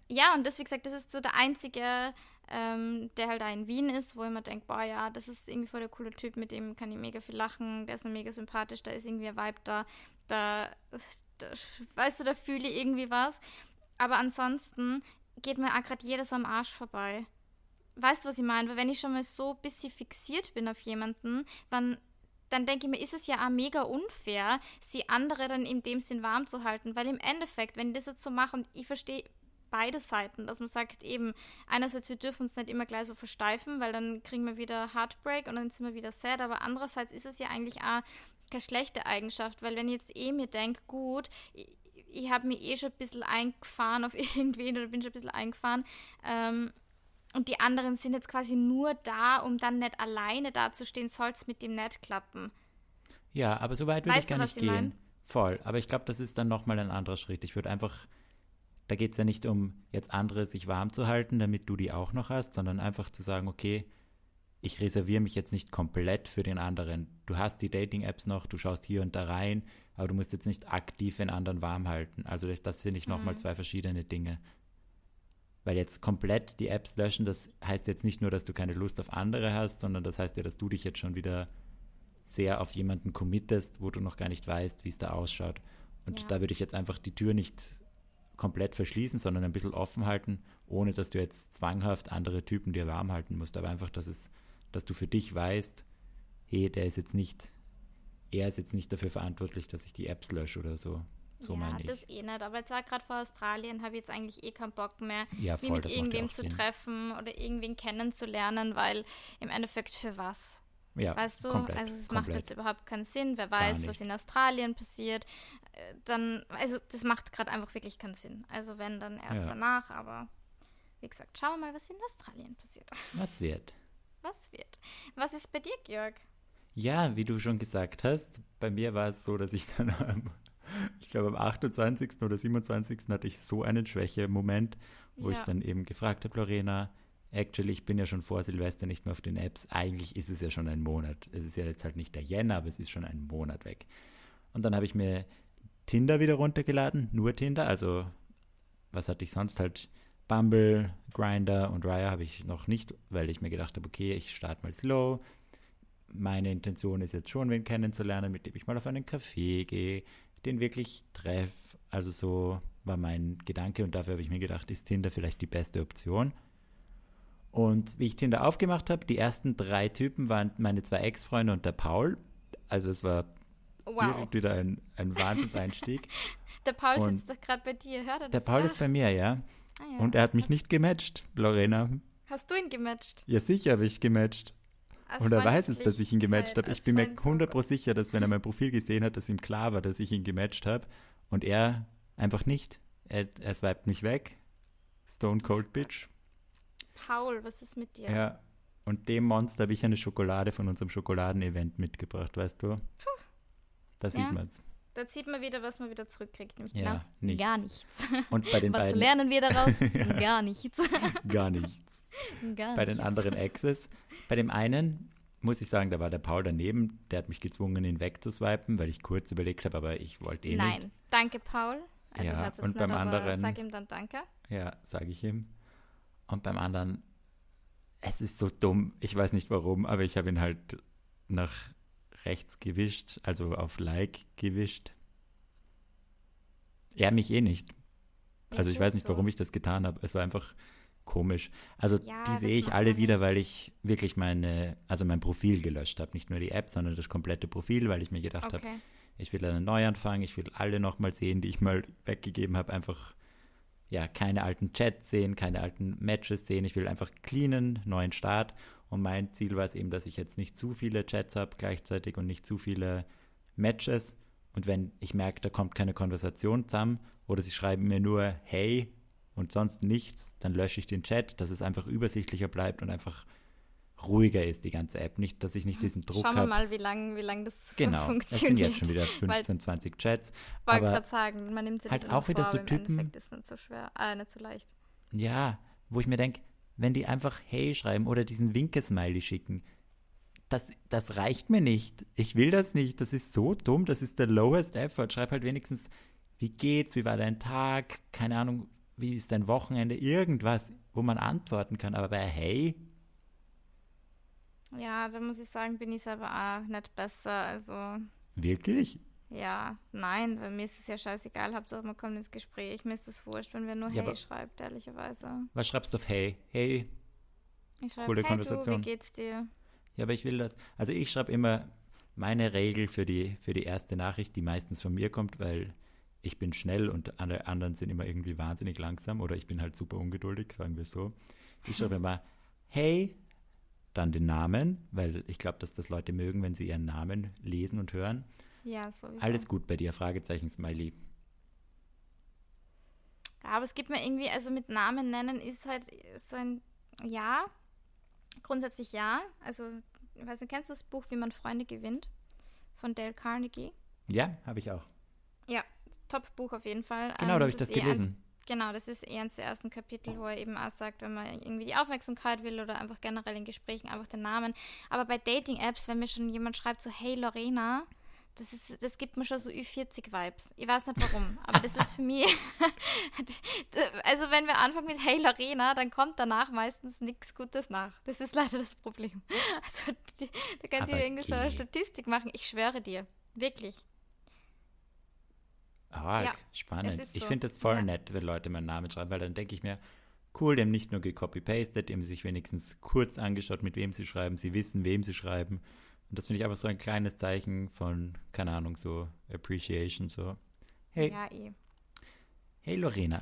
ja, und das, wie gesagt, das ist so der einzige, ähm, der halt da in Wien ist, wo ich mir denke, boah, ja, das ist irgendwie voll der coole Typ, mit dem kann ich mega viel lachen, der ist noch mega sympathisch, da ist irgendwie ein Vibe da, da, da weißt du, da fühle ich irgendwie was. Aber ansonsten geht mir auch gerade jedes am Arsch vorbei. Weißt du, was ich meine? Weil wenn ich schon mal so ein bisschen fixiert bin auf jemanden, dann dann denke ich mir, ist es ja auch mega unfair, sie andere dann in dem Sinn warm zu halten. Weil im Endeffekt, wenn ich das jetzt so mache, und ich verstehe beide Seiten, dass man sagt, eben, einerseits, wir dürfen uns nicht immer gleich so versteifen, weil dann kriegen wir wieder Heartbreak und dann sind wir wieder sad, aber andererseits ist es ja eigentlich auch keine schlechte Eigenschaft, weil wenn ich jetzt eh mir denke, gut, ich, ich habe mich eh schon ein bisschen eingefahren auf irgendwen oder bin schon ein bisschen eingefahren, ähm, und die anderen sind jetzt quasi nur da, um dann nicht alleine dazustehen, soll es mit dem nicht klappen. Ja, aber so weit würde ich du, gar nicht ich gehen. mein? Voll. Aber ich glaube, das ist dann nochmal ein anderer Schritt. Ich würde einfach, da geht es ja nicht um, jetzt andere sich warm zu halten, damit du die auch noch hast, sondern einfach zu sagen, okay, ich reserviere mich jetzt nicht komplett für den anderen. Du hast die Dating-Apps noch, du schaust hier und da rein, aber du musst jetzt nicht aktiv den anderen warm halten. Also das, finde ich nochmal Mhm. zwei verschiedene Dinge. Weil jetzt komplett die Apps löschen, das heißt jetzt nicht nur, dass du keine Lust auf andere hast, sondern das heißt ja, dass du dich jetzt schon wieder sehr auf jemanden committest, wo du noch gar nicht weißt, wie es da ausschaut. Und Ja. da würde ich jetzt einfach die Tür nicht komplett verschließen, sondern ein bisschen offen halten, ohne dass du jetzt zwanghaft andere Typen dir warm halten musst. Aber einfach, dass es, dass du für dich weißt, hey, der ist jetzt nicht, er ist jetzt nicht dafür verantwortlich, dass ich die Apps lösche oder so. So ja, meine ich. das eh nicht. Aber jetzt auch gerade vor Australien habe ich jetzt eigentlich eh keinen Bock mehr, Ja, mich voll, mit macht ja irgendwem zu Sinn. treffen oder irgendwen kennenzulernen, weil im Endeffekt für was? Ja, Weißt du? komplett, also es macht jetzt überhaupt keinen Sinn. Wer weiß, was in Australien passiert. Äh, Dann, also das macht gerade einfach wirklich keinen Sinn. Also wenn, dann erst Ja. danach, aber wie gesagt, schauen wir mal, was in Australien passiert. Was wird? Was wird? Was ist bei dir, Georg? Ja, wie du schon gesagt hast, bei mir war es so, dass ich dann am, ich glaube am 28. oder 27. hatte ich so einen Schwäche-Moment, wo ich Ja. dann eben gefragt habe, Lorena, actually, ich bin ja schon vor Silvester nicht mehr auf den Apps, eigentlich ist es ja schon ein Monat. Es ist ja jetzt halt nicht der Jänner, aber es ist schon ein Monat weg. Und dann habe ich mir Tinder wieder runtergeladen, nur Tinder, also was hatte ich sonst halt? Bumble, Grinder und Raya habe ich noch nicht, weil ich mir gedacht habe, okay, ich starte mal slow, meine Intention ist jetzt schon, wen kennenzulernen, mit dem ich mal auf einen Café gehe, den wirklich treffe. Also so war mein Gedanke und dafür habe ich mir gedacht, ist Tinder vielleicht die beste Option. Und wie ich Tinder aufgemacht habe, die ersten drei Typen waren meine zwei Ex-Freunde und der Paul. Also es war Wow. direkt wieder ein, ein Wahnsinnseinstieg. Der Paul Und sitzt doch gerade bei dir, hört er der das? Paul auch? ist bei mir, ja. Ah, ja. Und er hat mich nicht gematcht, Lorena. Hast du ihn gematcht? Ja, sicher habe ich gematcht. Aus Und er weiß es, dass ich ihn gematcht habe. Ich bin mir aus Freund- 100 pro sicher, dass wenn er mein Profil gesehen hat, dass ihm klar war, dass ich ihn gematcht habe. Und er einfach nicht. Er, er swiped mich weg. Stone Cold Bitch. Paul, was ist mit dir? Ja. Und dem Monster habe ich eine Schokolade von unserem Schokoladenevent mitgebracht, weißt du? Da sieht Ja. man's. Da sieht man wieder, was man wieder zurückkriegt. Nämlich Ja, genau nichts. gar nichts. Und bei den Was beiden lernen wir daraus? Ja. Gar nichts. gar nichts. Gar Bei den nichts. anderen Exes. Bei dem einen muss ich sagen, da war der Paul daneben. Der hat mich gezwungen, ihn wegzuswipen, weil ich kurz überlegt habe, aber ich wollte eh nicht. Nein, danke Paul. Also Ja, und beim anderen- Sag ihm dann danke. Ja, sage ich ihm. Und beim anderen, es ist so dumm, ich weiß nicht warum, aber ich habe ihn halt nach rechts gewischt, also auf Like gewischt. Er mich eh nicht. Also ich gut weiß nicht, so. warum ich das getan habe. Es war einfach komisch. Also Ja, die sehe ich alle wieder, weil ich wirklich meine, also mein Profil gelöscht habe. Nicht nur die App, sondern das komplette Profil, weil ich mir gedacht habe, Okay. Ich will einen Neuanfang, ich will alle nochmal sehen, die ich mal weggegeben habe. Einfach, ja, keine alten Chats sehen, keine alten Matches sehen. Ich will einfach cleanen, neuen Start. Und mein Ziel war es eben, dass ich jetzt nicht zu viele Chats habe gleichzeitig und nicht zu viele Matches. Und wenn ich merke, da kommt keine Konversation zusammen oder sie schreiben mir nur Hey und sonst nichts, dann lösche ich den Chat, dass es einfach übersichtlicher bleibt und einfach ruhiger ist, die ganze App. Nicht, dass ich nicht diesen Druck habe. Schauen wir mal, wie lange wie lang das genau, funktioniert. es sind jetzt schon wieder 15, 20 Chats. Wollte gerade sagen, man nimmt sich halt auch wieder vor, so aber im Typen, Endeffekt ist nicht so schwer, äh, nicht so leicht. Ja, wo ich mir denke, wenn die einfach Hey schreiben oder diesen Winke-Smiley schicken, das, das reicht mir nicht. Ich will das nicht. Das ist so dumm. Das ist der lowest effort. Schreib halt wenigstens, wie geht's, wie war dein Tag, keine Ahnung, wie ist dein Wochenende, irgendwas, wo man antworten kann. Aber bei Hey, Ja, da muss ich sagen, bin ich selber auch nicht besser. Also, wirklich? ja, nein, weil mir ist es ja scheißegal, Hauptsache man kommt ins Gespräch. Mir ist es wurscht, wenn wer nur Ja, Hey schreibt, ehrlicherweise. Was schreibst du auf Hey? Hey, Ich schreibe, Coole hey du, Konversation. wie geht's dir? Ja, aber ich will das. Also ich schreibe immer meine Regel für die, für die erste Nachricht, die meistens von mir kommt, weil ich bin schnell und alle anderen sind immer irgendwie wahnsinnig langsam oder ich bin halt super ungeduldig, sagen wir so. Ich schreibe immer, hey, dann den Namen, weil ich glaube, dass das Leute mögen, wenn sie ihren Namen lesen und hören. Ja, sowieso. Alles gut bei dir, Fragezeichen, Smiley. Ja, aber es gibt mir irgendwie, also mit Namen nennen ist halt so ein Ja. Grundsätzlich ja. Also, ich weiß nicht, kennst du das Buch Wie man Freunde gewinnt? Von Dale Carnegie? Ja, habe ich auch. Ja, Top-Buch auf jeden Fall. Genau, Ähm, da habe ich das ist eh gelesen. Genau, das ist eher der ersten Kapitel, wo er eben auch sagt, wenn man irgendwie die Aufmerksamkeit will oder einfach generell in Gesprächen einfach den Namen. Aber bei Dating-Apps, wenn mir schon jemand schreibt so, hey Lorena, das, ist, das gibt mir schon so Ü40-Vibes. Ich weiß nicht warum, aber das ist für mich. also, wenn wir anfangen mit Hey Lorena, dann kommt danach meistens nichts Gutes nach. Das ist leider das Problem. Also, die, da könnt ihr irgendwie so eine. Statistik machen. Ich schwöre dir. Wirklich. Arg, Ja, spannend. Ich so. finde das voll Ja. nett, wenn Leute meinen Namen schreiben, weil dann denke ich mir, cool, die haben nicht nur gecopy-pastet, die haben sich wenigstens kurz angeschaut, mit wem sie schreiben, sie wissen, wem sie schreiben. Und das finde ich aber so ein kleines Zeichen von, keine Ahnung, so Appreciation, so, hey, Ja, eh. hey Lorena.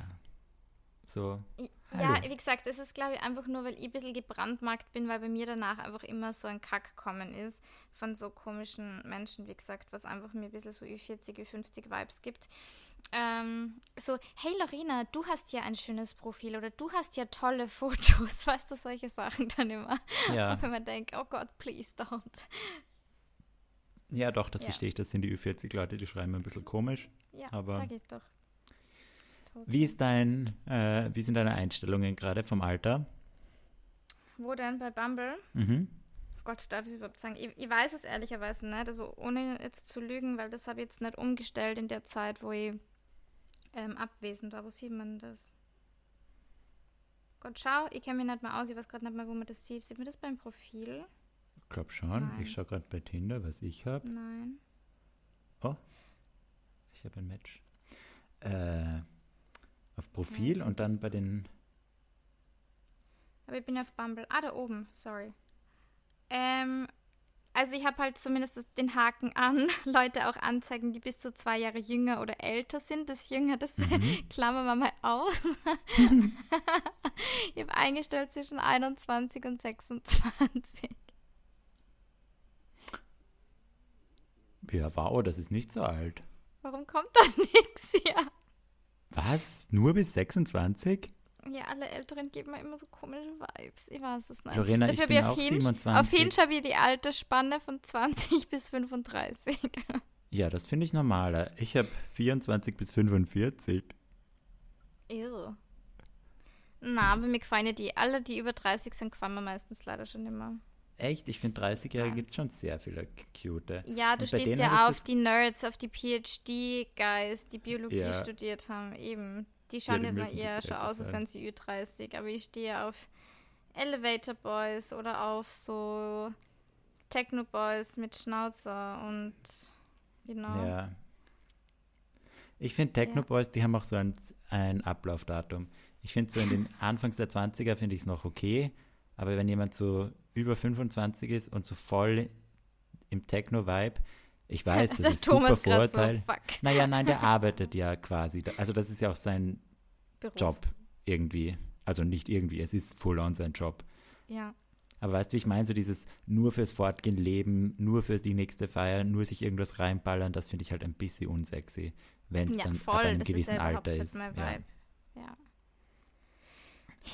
So, I- Hallo. Ja, wie gesagt, es ist, glaube ich, einfach nur, weil ich ein bisschen gebrandmarkt bin, weil bei mir danach einfach immer so ein Kack kommen ist von so komischen Menschen, wie gesagt, was einfach mir ein bisschen so Ü40, Ü50 Vibes gibt. Ähm, so, hey Lorena, du hast ja ein schönes Profil oder du hast ja tolle Fotos, weißt du, solche Sachen dann immer. ja, wenn man denkt, oh Gott, please don't. ja doch, das Ja. verstehe ich, das sind die Ü40-Leute, die schreiben ein bisschen komisch. Ja, Aber- sag ich doch. Wie ist dein, äh, wie sind deine Einstellungen gerade vom Alter? Wo denn? Bei Bumble? Mhm. Gott, darf ich es überhaupt sagen? Ich, ich weiß es ehrlicherweise nicht, also ohne jetzt zu lügen, weil das habe ich jetzt nicht umgestellt in der Zeit, wo ich ähm, abwesend war. Wo sieht man das? Gott, schau, ich kenne mich nicht mehr aus, ich weiß gerade nicht mehr, wo man das sieht. Sieht man das beim Profil? Ich glaube schon. Nein. Ich schaue gerade bei Tinder, was ich habe. Nein. Oh, ich habe ein Match. Äh, auf Profil Ja, und dann bei den. Aber ich bin ja auf Bumble. Ah, da oben, sorry. Ähm, also ich habe halt zumindest den Haken an, Leute auch anzeigen, die bis zu zwei Jahre jünger oder älter sind. Das Jünger, das Mhm. klammern wir mal aus. ich habe eingestellt zwischen 21 und 26. Ja, wow, das ist nicht so alt. Warum kommt da nichts hier? Was? Nur bis 26? Ja, alle Älteren geben mir immer so komische Vibes. Ich weiß es nicht. Lorena, ich Dafür bin hab auch auf Hinge, 27. Auf Hinge habe ich die Altersspanne von 20 bis 35. Ja, das finde ich normaler. Ich habe 24 bis 45. Ew. Na, aber mir gefallen ja die, alle, die über 30 sind, gefallen mir meistens leider schon immer. Echt? Ich finde 30-Jährige Nein. gibt schon sehr viele cute. Ja, du stehst ja auf die Nerds, auf die PhD-Guys, die Biologie Ja. studiert haben, eben. Die schauen ja, müssen eher schon aus, als wären sie Ü30. Aber ich stehe auf Elevator Boys oder auf so Techno Boys mit Schnauzer und, you know. Ja. Ich finde Techno Ja. Boys, die haben auch so ein, ein Ablaufdatum. Ich finde so in den Anfangs der 20er finde ich es noch okay, aber wenn jemand so über 25 ist und so voll im Techno-Vibe, Ich weiß, das ist Thomas super Vorurteil. So, naja, nein, der arbeitet ja quasi. Also das ist ja auch sein Beruf. Job irgendwie. Also nicht irgendwie, es ist full on sein Job. Ja. Aber weißt du, ich meine so dieses nur fürs Fortgehen leben, nur für die nächste Feier, nur sich irgendwas reinballern, das finde ich halt ein bisschen unsexy, wenn es ja, dann voll, ab einem gewissen ist ja Alter ist. Ja. ja.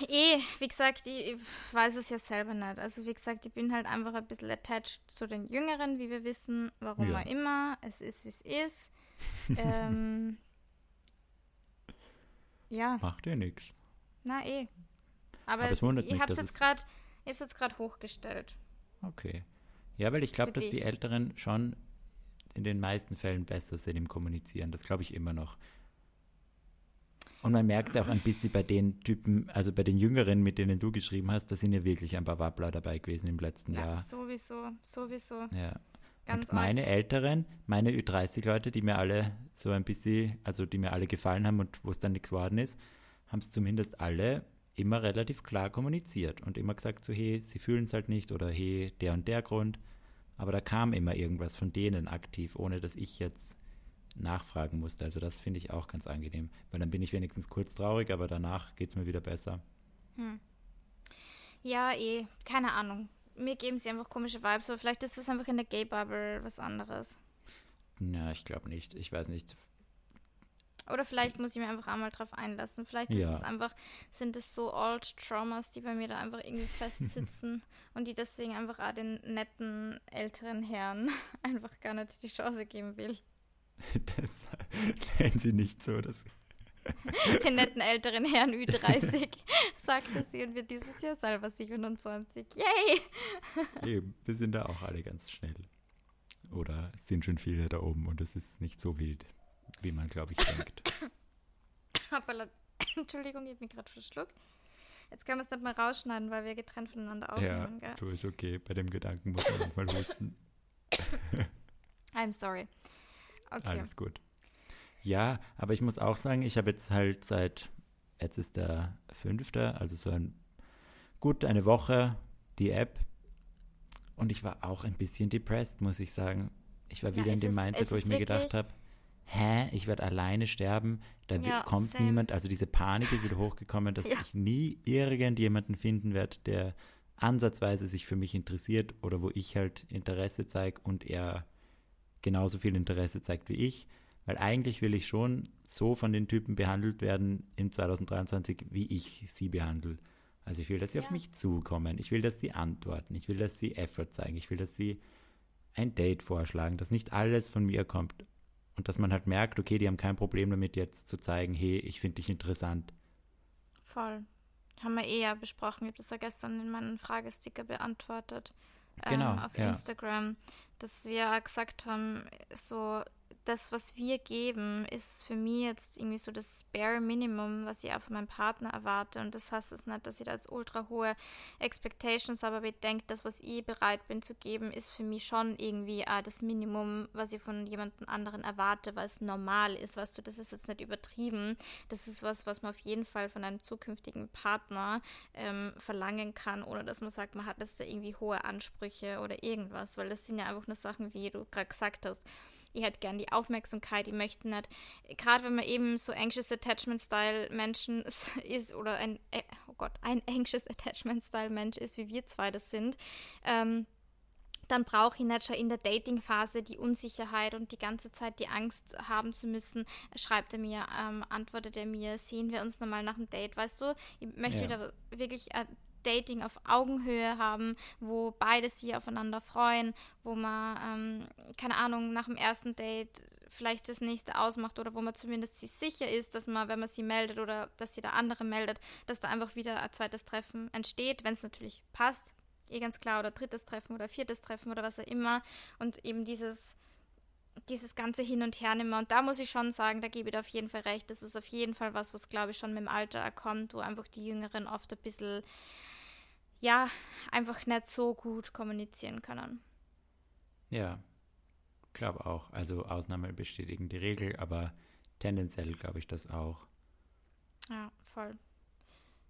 Eh, wie gesagt, ich, weiß es ja selber nicht. Also wie gesagt, ich bin halt einfach ein bisschen attached zu den Jüngeren, wie wir wissen, warum ja. auch immer. Es ist, wie es ist. ähm, ja. Macht ja nichts. Na eh. Aber, Aber ich habe es jetzt gerade jetzt gerade hochgestellt. Okay. Ja, weil ich glaube, dass die Älteren schon in den meisten Fällen besser sind im Kommunizieren. Das glaube ich immer noch. Und man merkt es auch ein bisschen bei den Typen, also bei den Jüngeren, mit denen du geschrieben hast, da sind ja wirklich ein paar Wappler dabei gewesen im letzten ja, Jahr. Sowieso, sowieso. Ja. Ganz und meine arg. Älteren, meine Ü30-Leute, die mir alle so ein bisschen, also die mir alle gefallen haben und wo es dann nichts geworden ist, haben es zumindest alle immer relativ klar kommuniziert und immer gesagt so, hey, sie fühlen es halt nicht oder hey, der und der Grund. Aber da kam immer irgendwas von denen aktiv, ohne dass ich jetzt nachfragen musste. Also das finde ich auch ganz angenehm, weil dann bin ich wenigstens kurz traurig, aber danach geht es mir wieder besser. Hm. Ja, eh, keine Ahnung. Mir geben sie einfach komische Vibes, aber vielleicht ist es einfach in der Gay-Bubble was anderes. Ja, ich glaube nicht. Ich weiß nicht. Oder vielleicht muss ich mir einfach einmal drauf einlassen. Vielleicht ja. ist es einfach, sind es so Old Traumas, die bei mir da einfach irgendwie festsitzen und die deswegen einfach auch den netten älteren Herren einfach gar nicht die Chance geben will. Das nennen sie nicht so. Das Den netten älteren Herrn Ü30, sagte sie und wird dieses Jahr selber 27. Yay! Eben, wir sind da auch alle ganz schnell. Oder sind schon viele da oben und es ist nicht so wild, wie man, glaube ich, denkt. Entschuldigung, ich habe mich gerade verschluckt. Jetzt kann man es nicht mal rausschneiden, weil wir getrennt voneinander aufnehmen. Ja, du ist okay. Bei dem Gedanken muss man manchmal husten. I'm sorry. Okay. Alles gut. Ja, aber ich muss auch sagen, ich habe jetzt halt seit, jetzt ist der fünfte, also so ein, gut eine Woche die App und ich war auch ein bisschen depressed, muss ich sagen. Ich war wieder ja, in dem Mindset, wo ich mir gedacht habe, hä, ich werde alleine sterben, da ja, kommt same. niemand, also diese Panik ist wieder hochgekommen, dass ja. ich nie irgendjemanden finden werde, der ansatzweise sich für mich interessiert oder wo ich halt Interesse zeige und er genauso viel Interesse zeigt wie ich. Weil eigentlich will ich schon so von den Typen behandelt werden in 2023, wie ich sie behandle. Also ich will, dass sie ja. auf mich zukommen. Ich will, dass sie antworten. Ich will, dass sie Effort zeigen. Ich will, dass sie ein Date vorschlagen, dass nicht alles von mir kommt. Und dass man halt merkt, okay, die haben kein Problem damit, jetzt zu zeigen, hey, ich finde dich interessant. Voll. Haben wir eh ja besprochen. Ich habe das ja gestern in meinen Fragesticker beantwortet. Genau. Ähm, auf ja. Instagram, dass wir gesagt haben, so das, was wir geben, ist für mich jetzt irgendwie so das bare Minimum, was ich auch von meinem Partner erwarte. Und das heißt es nicht, dass ich da jetzt ultra hohe Expectations habe, aber ich denke, das, was ich bereit bin zu geben, ist für mich schon irgendwie auch das Minimum, was ich von jemandem anderen erwarte, weil es normal ist. Weißt du, das ist jetzt nicht übertrieben. Das ist was, was man auf jeden Fall von einem zukünftigen Partner ähm, verlangen kann, ohne dass man sagt, man hat jetzt da irgendwie hohe Ansprüche oder irgendwas, weil das sind ja einfach nur Sachen, wie du gerade gesagt hast ich hätte gern die Aufmerksamkeit, ich möchte nicht, gerade wenn man eben so anxious Attachment Style Menschen ist oder ein, äh, oh Gott, ein anxious Attachment Style Mensch ist, wie wir zwei das sind, ähm, dann brauche ich nicht schon in der Dating-Phase die Unsicherheit und die ganze Zeit die Angst haben zu müssen. Schreibt er mir, ähm, antwortet er mir, sehen wir uns nochmal nach dem Date, weißt du? Ich möchte ja. wieder wirklich äh, Dating auf Augenhöhe haben, wo beide sich aufeinander freuen, wo man, ähm, keine Ahnung, nach dem ersten Date vielleicht das nächste ausmacht oder wo man zumindest sich sicher ist, dass man, wenn man sie meldet oder dass sie der andere meldet, dass da einfach wieder ein zweites Treffen entsteht, wenn es natürlich passt, eh ganz klar, oder drittes Treffen oder viertes Treffen oder was auch immer und eben dieses dieses ganze Hin und Her nimmer. Und da muss ich schon sagen, da gebe ich dir auf jeden Fall recht. Das ist auf jeden Fall was, was glaube ich schon mit dem Alter kommt, wo einfach die Jüngeren oft ein bisschen ja, einfach nicht so gut kommunizieren können. Ja, glaube auch. Also Ausnahmen bestätigen die Regel, aber tendenziell glaube ich das auch. Ja, voll.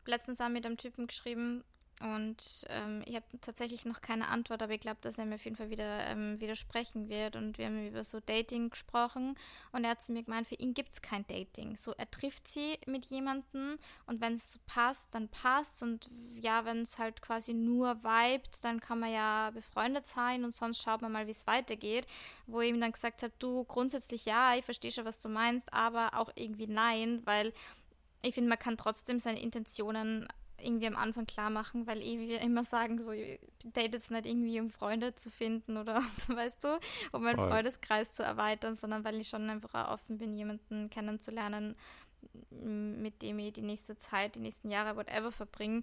Letztens haben wir mit einem Typen geschrieben, und ähm, ich habe tatsächlich noch keine Antwort, aber ich glaube, dass er mir auf jeden Fall wieder ähm, widersprechen wird. Und wir haben über so Dating gesprochen und er hat zu mir gemeint, für ihn gibt es kein Dating. So, er trifft sie mit jemandem und wenn es so passt, dann passt Und ja, wenn es halt quasi nur vibet, dann kann man ja befreundet sein und sonst schaut man mal, wie es weitergeht. Wo ich ihm dann gesagt habe, du grundsätzlich ja, ich verstehe schon, was du meinst, aber auch irgendwie nein, weil ich finde, man kann trotzdem seine Intentionen irgendwie am Anfang klar machen, weil eh wir immer sagen, so datet es nicht irgendwie, um Freunde zu finden oder weißt du, um meinen Voll. Freundeskreis zu erweitern, sondern weil ich schon einfach offen bin, jemanden kennenzulernen, mit dem ich die nächste Zeit, die nächsten Jahre, whatever verbringe.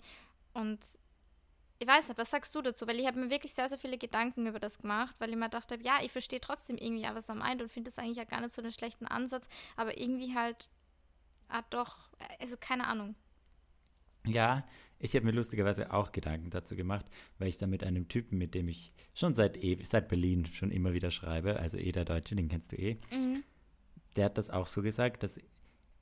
Und ich weiß nicht, was sagst du dazu? Weil ich habe mir wirklich sehr, sehr viele Gedanken über das gemacht, weil ich mir gedacht habe, ja, ich verstehe trotzdem irgendwie, was er meint und finde das eigentlich ja gar nicht so einen schlechten Ansatz, aber irgendwie halt, ah doch, also keine Ahnung. Ja, ich habe mir lustigerweise auch Gedanken dazu gemacht, weil ich da mit einem Typen, mit dem ich schon seit, seit Berlin schon immer wieder schreibe, also eh der Deutsche, den kennst du eh, mhm. der hat das auch so gesagt, dass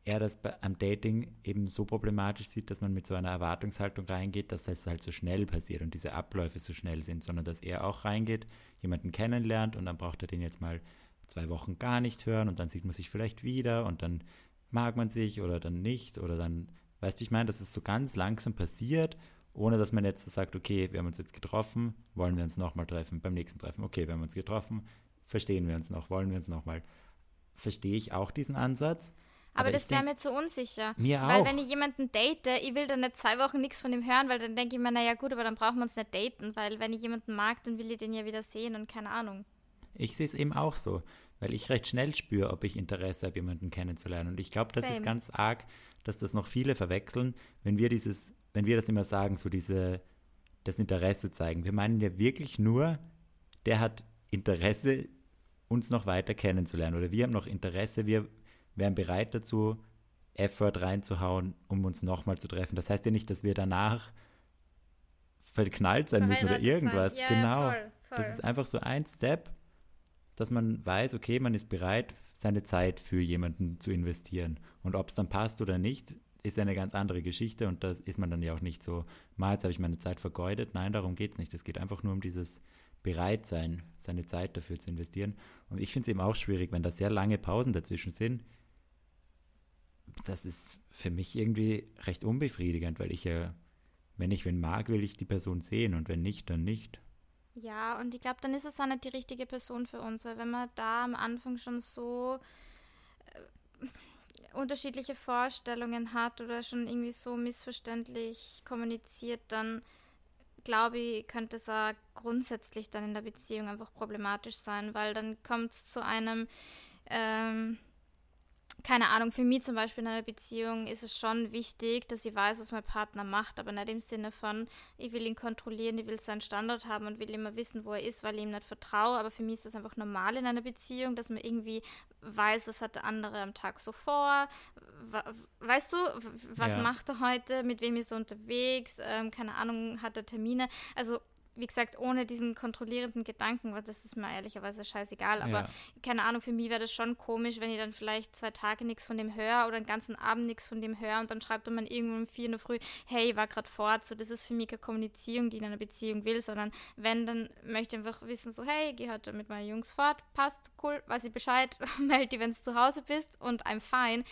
er das am Dating eben so problematisch sieht, dass man mit so einer Erwartungshaltung reingeht, dass das halt so schnell passiert und diese Abläufe so schnell sind, sondern dass er auch reingeht, jemanden kennenlernt und dann braucht er den jetzt mal zwei Wochen gar nicht hören und dann sieht man sich vielleicht wieder und dann mag man sich oder dann nicht oder dann Weißt du, ich meine, dass es so ganz langsam passiert, ohne dass man jetzt so sagt, okay, wir haben uns jetzt getroffen, wollen wir uns nochmal treffen, beim nächsten Treffen, okay, wir haben uns getroffen, verstehen wir uns noch, wollen wir uns nochmal. Verstehe ich auch diesen Ansatz. Aber, aber das wäre mir zu unsicher. Mir weil auch. wenn ich jemanden date, ich will dann nicht zwei Wochen nichts von ihm hören, weil dann denke ich mir, naja gut, aber dann brauchen wir uns nicht daten, weil wenn ich jemanden mag, dann will ich den ja wieder sehen und keine Ahnung. Ich sehe es eben auch so, weil ich recht schnell spüre, ob ich Interesse habe, jemanden kennenzulernen. Und ich glaube, das Same. ist ganz arg dass das noch viele verwechseln, wenn wir dieses, wenn wir das immer sagen, so diese, das Interesse zeigen. Wir meinen ja wirklich nur, der hat Interesse, uns noch weiter kennenzulernen. Oder wir haben noch Interesse, wir wären bereit dazu, Effort reinzuhauen, um uns nochmal zu treffen. Das heißt ja nicht, dass wir danach verknallt sein müssen oder irgendwas. Ja, genau. Voll, voll. Das ist einfach so ein Step, dass man weiß, okay, man ist bereit, seine Zeit für jemanden zu investieren. Und ob es dann passt oder nicht, ist eine ganz andere Geschichte und da ist man dann ja auch nicht so, mal jetzt habe ich meine Zeit vergeudet. Nein, darum geht es nicht. Es geht einfach nur um dieses Bereitsein, seine Zeit dafür zu investieren. Und ich finde es eben auch schwierig, wenn da sehr lange Pausen dazwischen sind. Das ist für mich irgendwie recht unbefriedigend, weil ich ja, wenn ich wen mag, will ich die Person sehen und wenn nicht, dann nicht. Ja, und ich glaube, dann ist es auch nicht die richtige Person für uns, weil wenn man da am Anfang schon so äh, unterschiedliche Vorstellungen hat oder schon irgendwie so missverständlich kommuniziert, dann glaube ich, könnte es auch grundsätzlich dann in der Beziehung einfach problematisch sein, weil dann kommt es zu einem ähm, keine Ahnung, für mich zum Beispiel in einer Beziehung ist es schon wichtig, dass ich weiß, was mein Partner macht, aber nicht im Sinne von, ich will ihn kontrollieren, ich will seinen Standard haben und will immer wissen, wo er ist, weil ich ihm nicht vertraue. Aber für mich ist das einfach normal in einer Beziehung, dass man irgendwie weiß, was hat der andere am Tag so vor. Weißt du, was ja. macht er heute, mit wem ist er unterwegs, ähm, keine Ahnung, hat er Termine. Also wie gesagt, ohne diesen kontrollierenden Gedanken, weil das ist mir ehrlicherweise scheißegal. Aber ja. keine Ahnung, für mich wäre das schon komisch, wenn ich dann vielleicht zwei Tage nichts von dem höre oder einen ganzen Abend nichts von dem höre und dann schreibt man irgendwo um vier in der Früh, hey, ich war gerade fort. So, das ist für mich keine Kommunizierung, die in einer Beziehung will, sondern wenn, dann möchte ich einfach wissen, so, hey, geh heute mit meinen Jungs fort, passt, cool, weiß ich Bescheid, melde dich, wenn du zu Hause bist und I'm fine.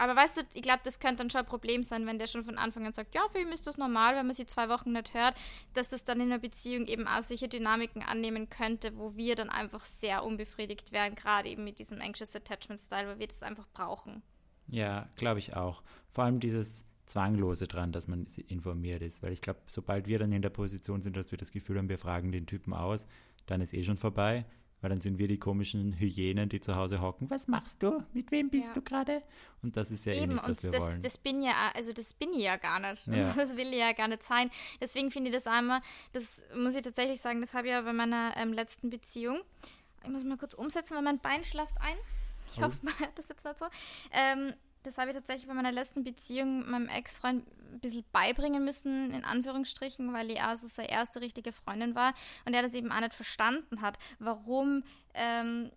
Aber weißt du, ich glaube, das könnte dann schon ein Problem sein, wenn der schon von Anfang an sagt, ja, für ihn ist das normal, wenn man sie zwei Wochen nicht hört, dass das dann in einer Beziehung eben auch solche Dynamiken annehmen könnte, wo wir dann einfach sehr unbefriedigt wären, gerade eben mit diesem Anxious Attachment Style, weil wir das einfach brauchen. Ja, glaube ich auch. Vor allem dieses Zwanglose dran, dass man informiert ist, weil ich glaube, sobald wir dann in der Position sind, dass wir das Gefühl haben, wir fragen den Typen aus, dann ist eh schon vorbei. Weil dann sind wir die komischen Hyänen, die zu Hause hocken. Was machst du? Mit wem bist ja. du gerade? Und das ist ja Eben, eh nicht, was wir das, wollen. Das bin ja, also das bin ich ja gar nicht. Ja. Das will ich ja gar nicht sein. Deswegen finde ich das einmal, das muss ich tatsächlich sagen, das habe ich ja bei meiner ähm, letzten Beziehung. Ich muss mal kurz umsetzen, weil mein Bein schlaft ein. Ich oh. hoffe, man hört das jetzt nicht so. Ähm, das habe ich tatsächlich bei meiner letzten Beziehung meinem Ex-Freund ein bisschen beibringen müssen, in Anführungsstrichen, weil ich also seine erste richtige Freundin war und er das eben auch nicht verstanden hat, warum ähm,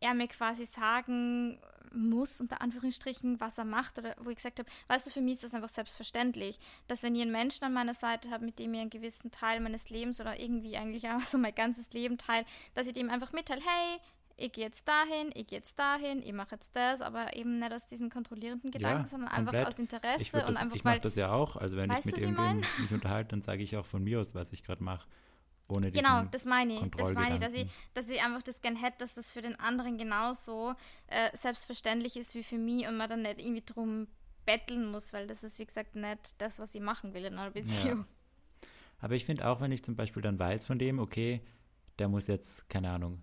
er mir quasi sagen muss, unter Anführungsstrichen, was er macht oder wo ich gesagt habe, weißt du, für mich ist das einfach selbstverständlich, dass wenn ihr einen Menschen an meiner Seite habt, mit dem ihr einen gewissen Teil meines Lebens oder irgendwie eigentlich auch so mein ganzes Leben teilt, dass ich dem einfach mitteile, hey, ich gehe jetzt dahin, ich gehe jetzt dahin, ich mache jetzt das, aber eben nicht aus diesem kontrollierenden Gedanken, ja, sondern komplett. einfach aus Interesse das, und einfach Ich mache das ja auch, also wenn ich mit irgendjemandem mich unterhalte, dann sage ich auch von mir aus, was ich gerade mache. Ohne genau, das meine ich. Das meine ich, dass ich, dass ich einfach das gern hätte, dass das für den anderen genauso äh, selbstverständlich ist wie für mich und man dann nicht irgendwie drum betteln muss, weil das ist, wie gesagt, nicht das, was ich machen will in einer Beziehung. Ja. Aber ich finde auch, wenn ich zum Beispiel dann weiß von dem, okay, der muss jetzt, keine Ahnung,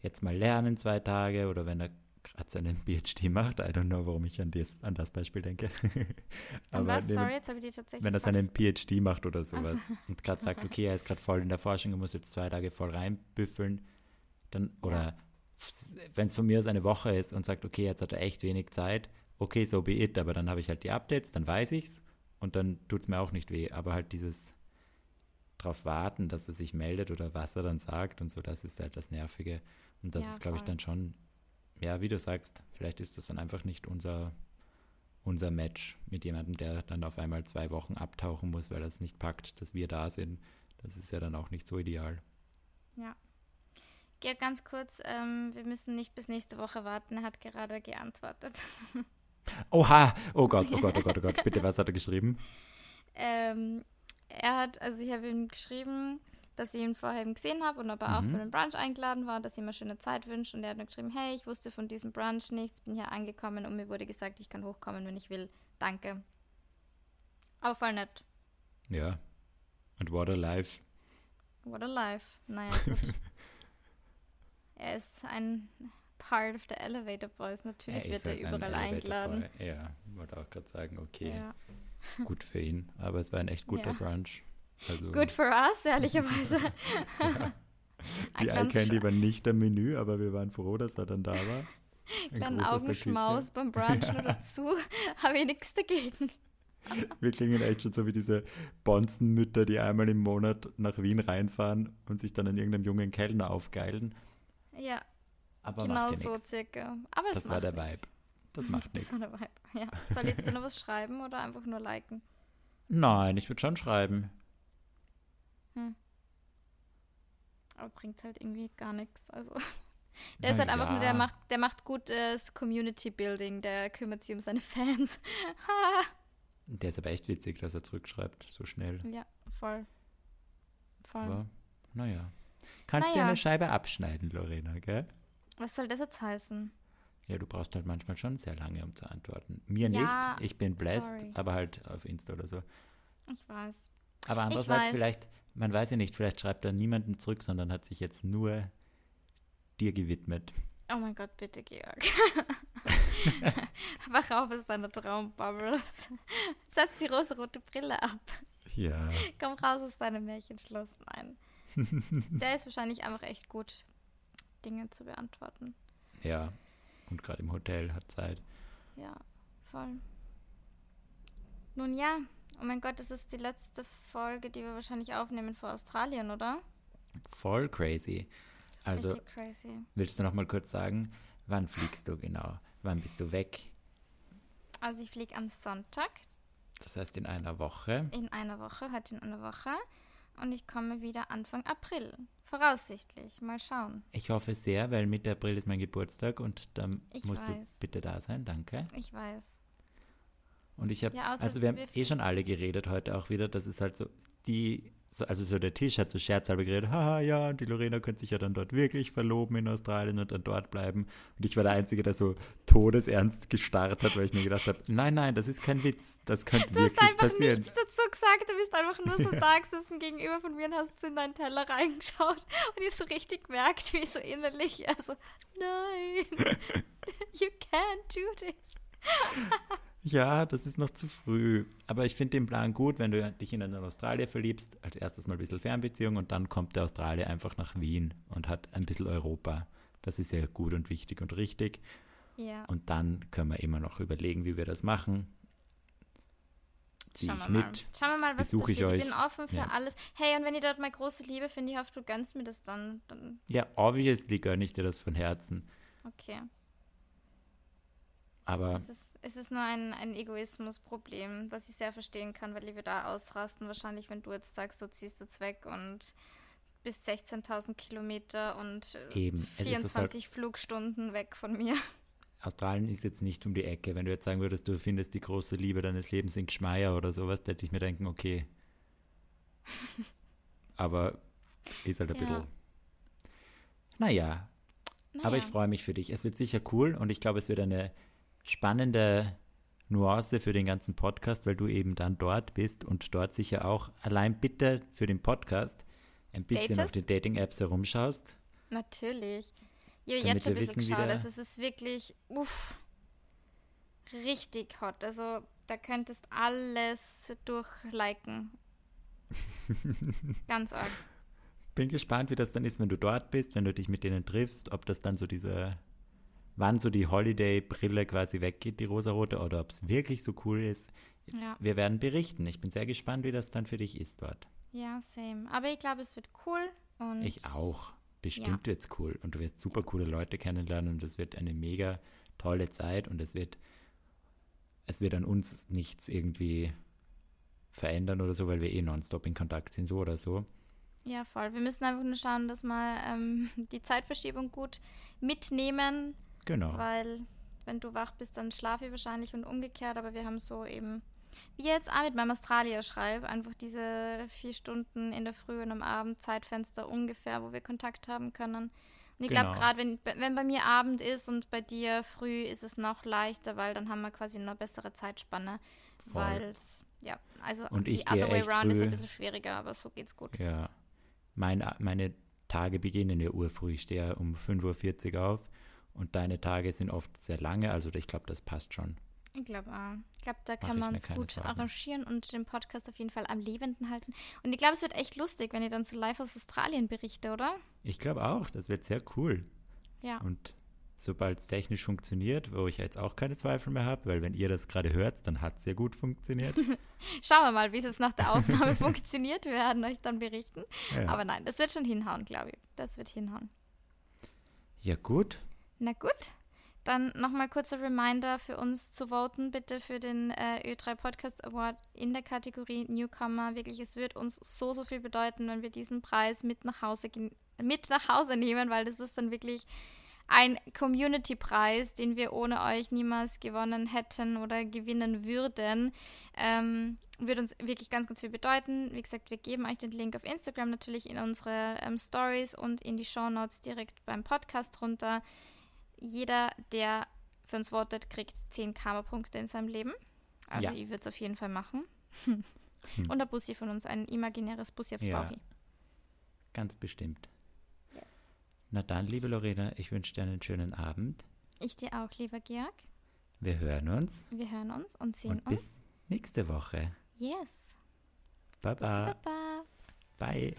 jetzt mal lernen zwei Tage oder wenn er gerade seinen PhD macht. I don't know, warum ich an das, an das Beispiel denke. Aber was? Sorry, jetzt habe ich die tatsächlich. Wenn er seinen PhD macht oder sowas also. und gerade sagt, okay, er ist gerade voll in der Forschung, er muss jetzt zwei Tage voll reinbüffeln, dann, oder ja. wenn es von mir aus eine Woche ist und sagt, okay, jetzt hat er echt wenig Zeit, okay, so be it, aber dann habe ich halt die Updates, dann weiß ich's und dann tut es mir auch nicht weh. Aber halt dieses darauf warten, dass er sich meldet oder was er dann sagt und so, das ist halt das Nervige. Und das ja, ist, glaube ich, dann schon ja, wie du sagst, vielleicht ist das dann einfach nicht unser, unser Match mit jemandem, der dann auf einmal zwei Wochen abtauchen muss, weil er es nicht packt, dass wir da sind. Das ist ja dann auch nicht so ideal. Ja. Geh ganz kurz, ähm, wir müssen nicht bis nächste Woche warten. Er hat gerade geantwortet. Oha! Oh Gott, oh Gott, oh Gott, oh Gott. Bitte, was hat er geschrieben? Ähm, er hat, also ich habe ihm geschrieben, dass ich ihn vorher eben gesehen habe und ob er mhm. auch bei dem Brunch eingeladen war, dass ich mir schöne Zeit wünsche. Und er hat mir geschrieben, hey, ich wusste von diesem Brunch nichts, bin hier angekommen und mir wurde gesagt, ich kann hochkommen, wenn ich will. Danke. Aber voll nett. Ja. Und what a life. What a life. Naja, gut. er ist ein Part of the Elevator Boys. Natürlich er wird er halt überall eingeladen. Boy. Ja, wollte auch gerade sagen, okay. Ja. Gut für ihn. Aber es war ein echt guter ja. Brunch. Also, Good for us, ehrlicherweise. ja. Die Eye-Candy war nicht am Menü, aber wir waren froh, dass er dann da war. Ein Kleinen Augenschmaus beim Brunch ja. dazu, habe ich nichts dagegen. Wir klingen echt schon so wie diese Bonzenmütter, die einmal im Monat nach Wien reinfahren und sich dann an irgendeinem jungen Kellner aufgeilen. Ja, aber genau so nix. circa. Aber das war der. Vibe. Das macht nichts. Vibe, ja. Soll ich jetzt noch was schreiben oder einfach nur liken? Nein, ich würde schon schreiben. Hm. Aber bringt halt irgendwie gar nichts. Also. Der ist halt einfach ja. nur, der macht, der macht gutes Community Building, der kümmert sich um seine Fans. der ist aber echt witzig, dass er zurückschreibt, so schnell. Ja, voll. Voll. Aber, naja. Kannst naja. dir eine Scheibe abschneiden, Lorena, gell? Was soll das jetzt heißen? Ja, du brauchst halt manchmal schon sehr lange, um zu antworten. Mir ja, nicht, ich bin blessed, sorry. aber halt auf Insta oder so. Ich weiß. Aber andererseits vielleicht, man weiß ja nicht, vielleicht schreibt er niemanden zurück, sondern hat sich jetzt nur dir gewidmet. Oh mein Gott, bitte, Georg. Wach auf aus deiner Traumbubble. Setz die rosa-rote Brille ab. Ja. Komm raus aus deinem Märchenschloss. Nein. Der ist wahrscheinlich einfach echt gut, Dinge zu beantworten. Ja. Und gerade im Hotel hat Zeit. Ja, voll. Nun ja, Oh mein Gott, das ist die letzte Folge, die wir wahrscheinlich aufnehmen vor Australien, oder? Voll crazy. Also, crazy. willst du noch mal kurz sagen, wann fliegst du genau? Wann bist du weg? Also ich fliege am Sonntag. Das heißt in einer Woche. In einer Woche, heute in einer Woche. Und ich komme wieder Anfang April. Voraussichtlich. Mal schauen. Ich hoffe sehr, weil Mitte April ist mein Geburtstag und dann ich musst weiß. du bitte da sein. Danke. Ich weiß. Und ich habe, ja, also wir haben eh schon alle geredet heute auch wieder, das ist halt so, die, so, also so der Tisch hat so scherzhalber geredet, haha, ja, und die Lorena könnte sich ja dann dort wirklich verloben in Australien und dann dort bleiben. Und ich war der Einzige, der so todesernst gestarrt hat, weil ich mir gedacht habe, nein, nein, das ist kein Witz, das könnte du wirklich passieren. Du hast einfach nichts dazu gesagt, du bist einfach nur so da gesessen gegenüber von mir und hast in deinen Teller reingeschaut und ich so richtig gemerkt, wie so innerlich, also, nein, you can't do this. Ja, das ist noch zu früh. Aber ich finde den Plan gut, wenn du dich in einen Australier verliebst, als erstes mal ein bisschen Fernbeziehung und dann kommt der Australier einfach nach Wien und hat ein bisschen Europa. Das ist ja gut und wichtig und richtig. Ja. Und dann können wir immer noch überlegen, wie wir das machen. Zieh ich mit. Schauen wir mal, was passiert. Ich, euch. ich bin offen für ja. alles. Hey, und wenn ihr dort mal große Liebe finde, ich hoffe, du gönnst mir das dann. dann ja, obviously gönne ich dir das von Herzen. Okay. Aber es ist, es ist nur ein, ein Egoismusproblem, was ich sehr verstehen kann, weil ich würde da ausrasten. Wahrscheinlich, wenn du jetzt sagst, du ziehst jetzt weg und bis 16.000 Kilometer und äh, Eben. Es ist 24 halt- Flugstunden weg von mir. Australien ist jetzt nicht um die Ecke. Wenn du jetzt sagen würdest, du findest die große Liebe deines Lebens in Gschmeier oder sowas, da hätte ich mir denken, okay. Aber ist halt ein Ja. bisschen. Naja, aber ich Naja. freue mich für dich. Es wird sicher cool und ich glaube, es wird eine spannende Nuance für den ganzen Podcast, weil du eben dann dort bist und dort sicher auch allein bitte für den Podcast ein bisschen Datest? auf den Dating-Apps herumschaust. Natürlich. Ich habe jetzt schon ein bisschen geschaut. Also es ist wirklich, uff, richtig hot. Also da könntest alles durchliken. Ganz arg. Bin gespannt, wie das dann ist, wenn du dort bist, wenn du dich mit denen triffst, ob das dann so diese, wann so die Holiday-Brille quasi weggeht, die rosarote, oder ob es wirklich so cool ist. Ja, Wir werden berichten. Ich bin sehr gespannt, wie das dann für dich ist dort. ja, same. Aber ich glaube, es wird cool. Und Ich auch. Bestimmt wird's cool. Und du wirst super coole Leute kennenlernen und es wird eine mega tolle Zeit und es wird, es wird an uns nichts irgendwie verändern oder so, weil wir eh nonstop in Kontakt sind, so oder so. Ja, voll. Wir müssen einfach nur schauen, dass wir ähm, die Zeitverschiebung gut mitnehmen, Genau. weil wenn du wach bist, dann schlafe ich wahrscheinlich und umgekehrt. Aber wir haben so eben, wie jetzt auch mit meinem Australier schreibe, einfach diese vier Stunden in der Früh und am Abend Zeitfenster ungefähr, wo wir Kontakt haben können. Und ich glaube, Genau. gerade wenn, wenn bei mir Abend ist und bei dir früh, ist es noch leichter, weil dann haben wir quasi eine bessere Zeitspanne. Weil es, ja, also Und die other way around ist früh. ein bisschen schwieriger, aber so geht's gut. Ja. Mein, meine Tage beginnen ja urfrüh. Ich stehe ja um 5.40 Uhr auf und deine Tage sind oft sehr lange. Also ich glaube, das passt schon. Ich glaube auch. Ich glaube, da Mach mir uns keine gut Sorgen. arrangieren und den Podcast auf jeden Fall am Lebenden halten. Und ich glaube, es wird echt lustig, wenn ihr dann so live aus Australien berichte, oder? Ich glaube auch, das wird sehr cool. Ja. Und sobald es technisch funktioniert, wo ich jetzt auch keine Zweifel mehr habe, weil wenn ihr das gerade hört, dann hat es ja gut funktioniert. Schauen wir mal, wie es jetzt nach der Aufnahme funktioniert. Wir werden euch dann berichten. Ja, Aber nein, das wird schon hinhauen, glaube ich. Das wird hinhauen. ja gut. Na gut. Dann nochmal kurzer Reminder für uns zu voten, bitte für den äh, Ö3 Podcast Award in der Kategorie Newcomer. Wirklich, es wird uns so, so viel bedeuten, wenn wir diesen Preis mit nach Hause, mit nach Hause nehmen, weil das ist dann wirklich ein Community-Preis, den wir ohne euch niemals gewonnen hätten oder gewinnen würden. Ähm, würde uns wirklich ganz, ganz viel bedeuten. Wie gesagt, wir geben euch den Link auf Instagram natürlich in unsere ähm, Stories und in die Shownotes direkt beim Podcast runter. Jeder, der für uns votet, kriegt 10 Karma-Punkte in seinem Leben. Also Ja. ich würde es auf jeden Fall machen. Und ein Bussi von uns, ein imaginäres Bussi aufs Ja. Bauchi. Ganz bestimmt. Na dann, liebe Lorena, ich wünsche dir einen schönen Abend. Ich dir auch, lieber Georg. Wir hören uns Wir hören uns und sehen und uns. bis nächste Woche. Yes. Baba. Baba. Bye.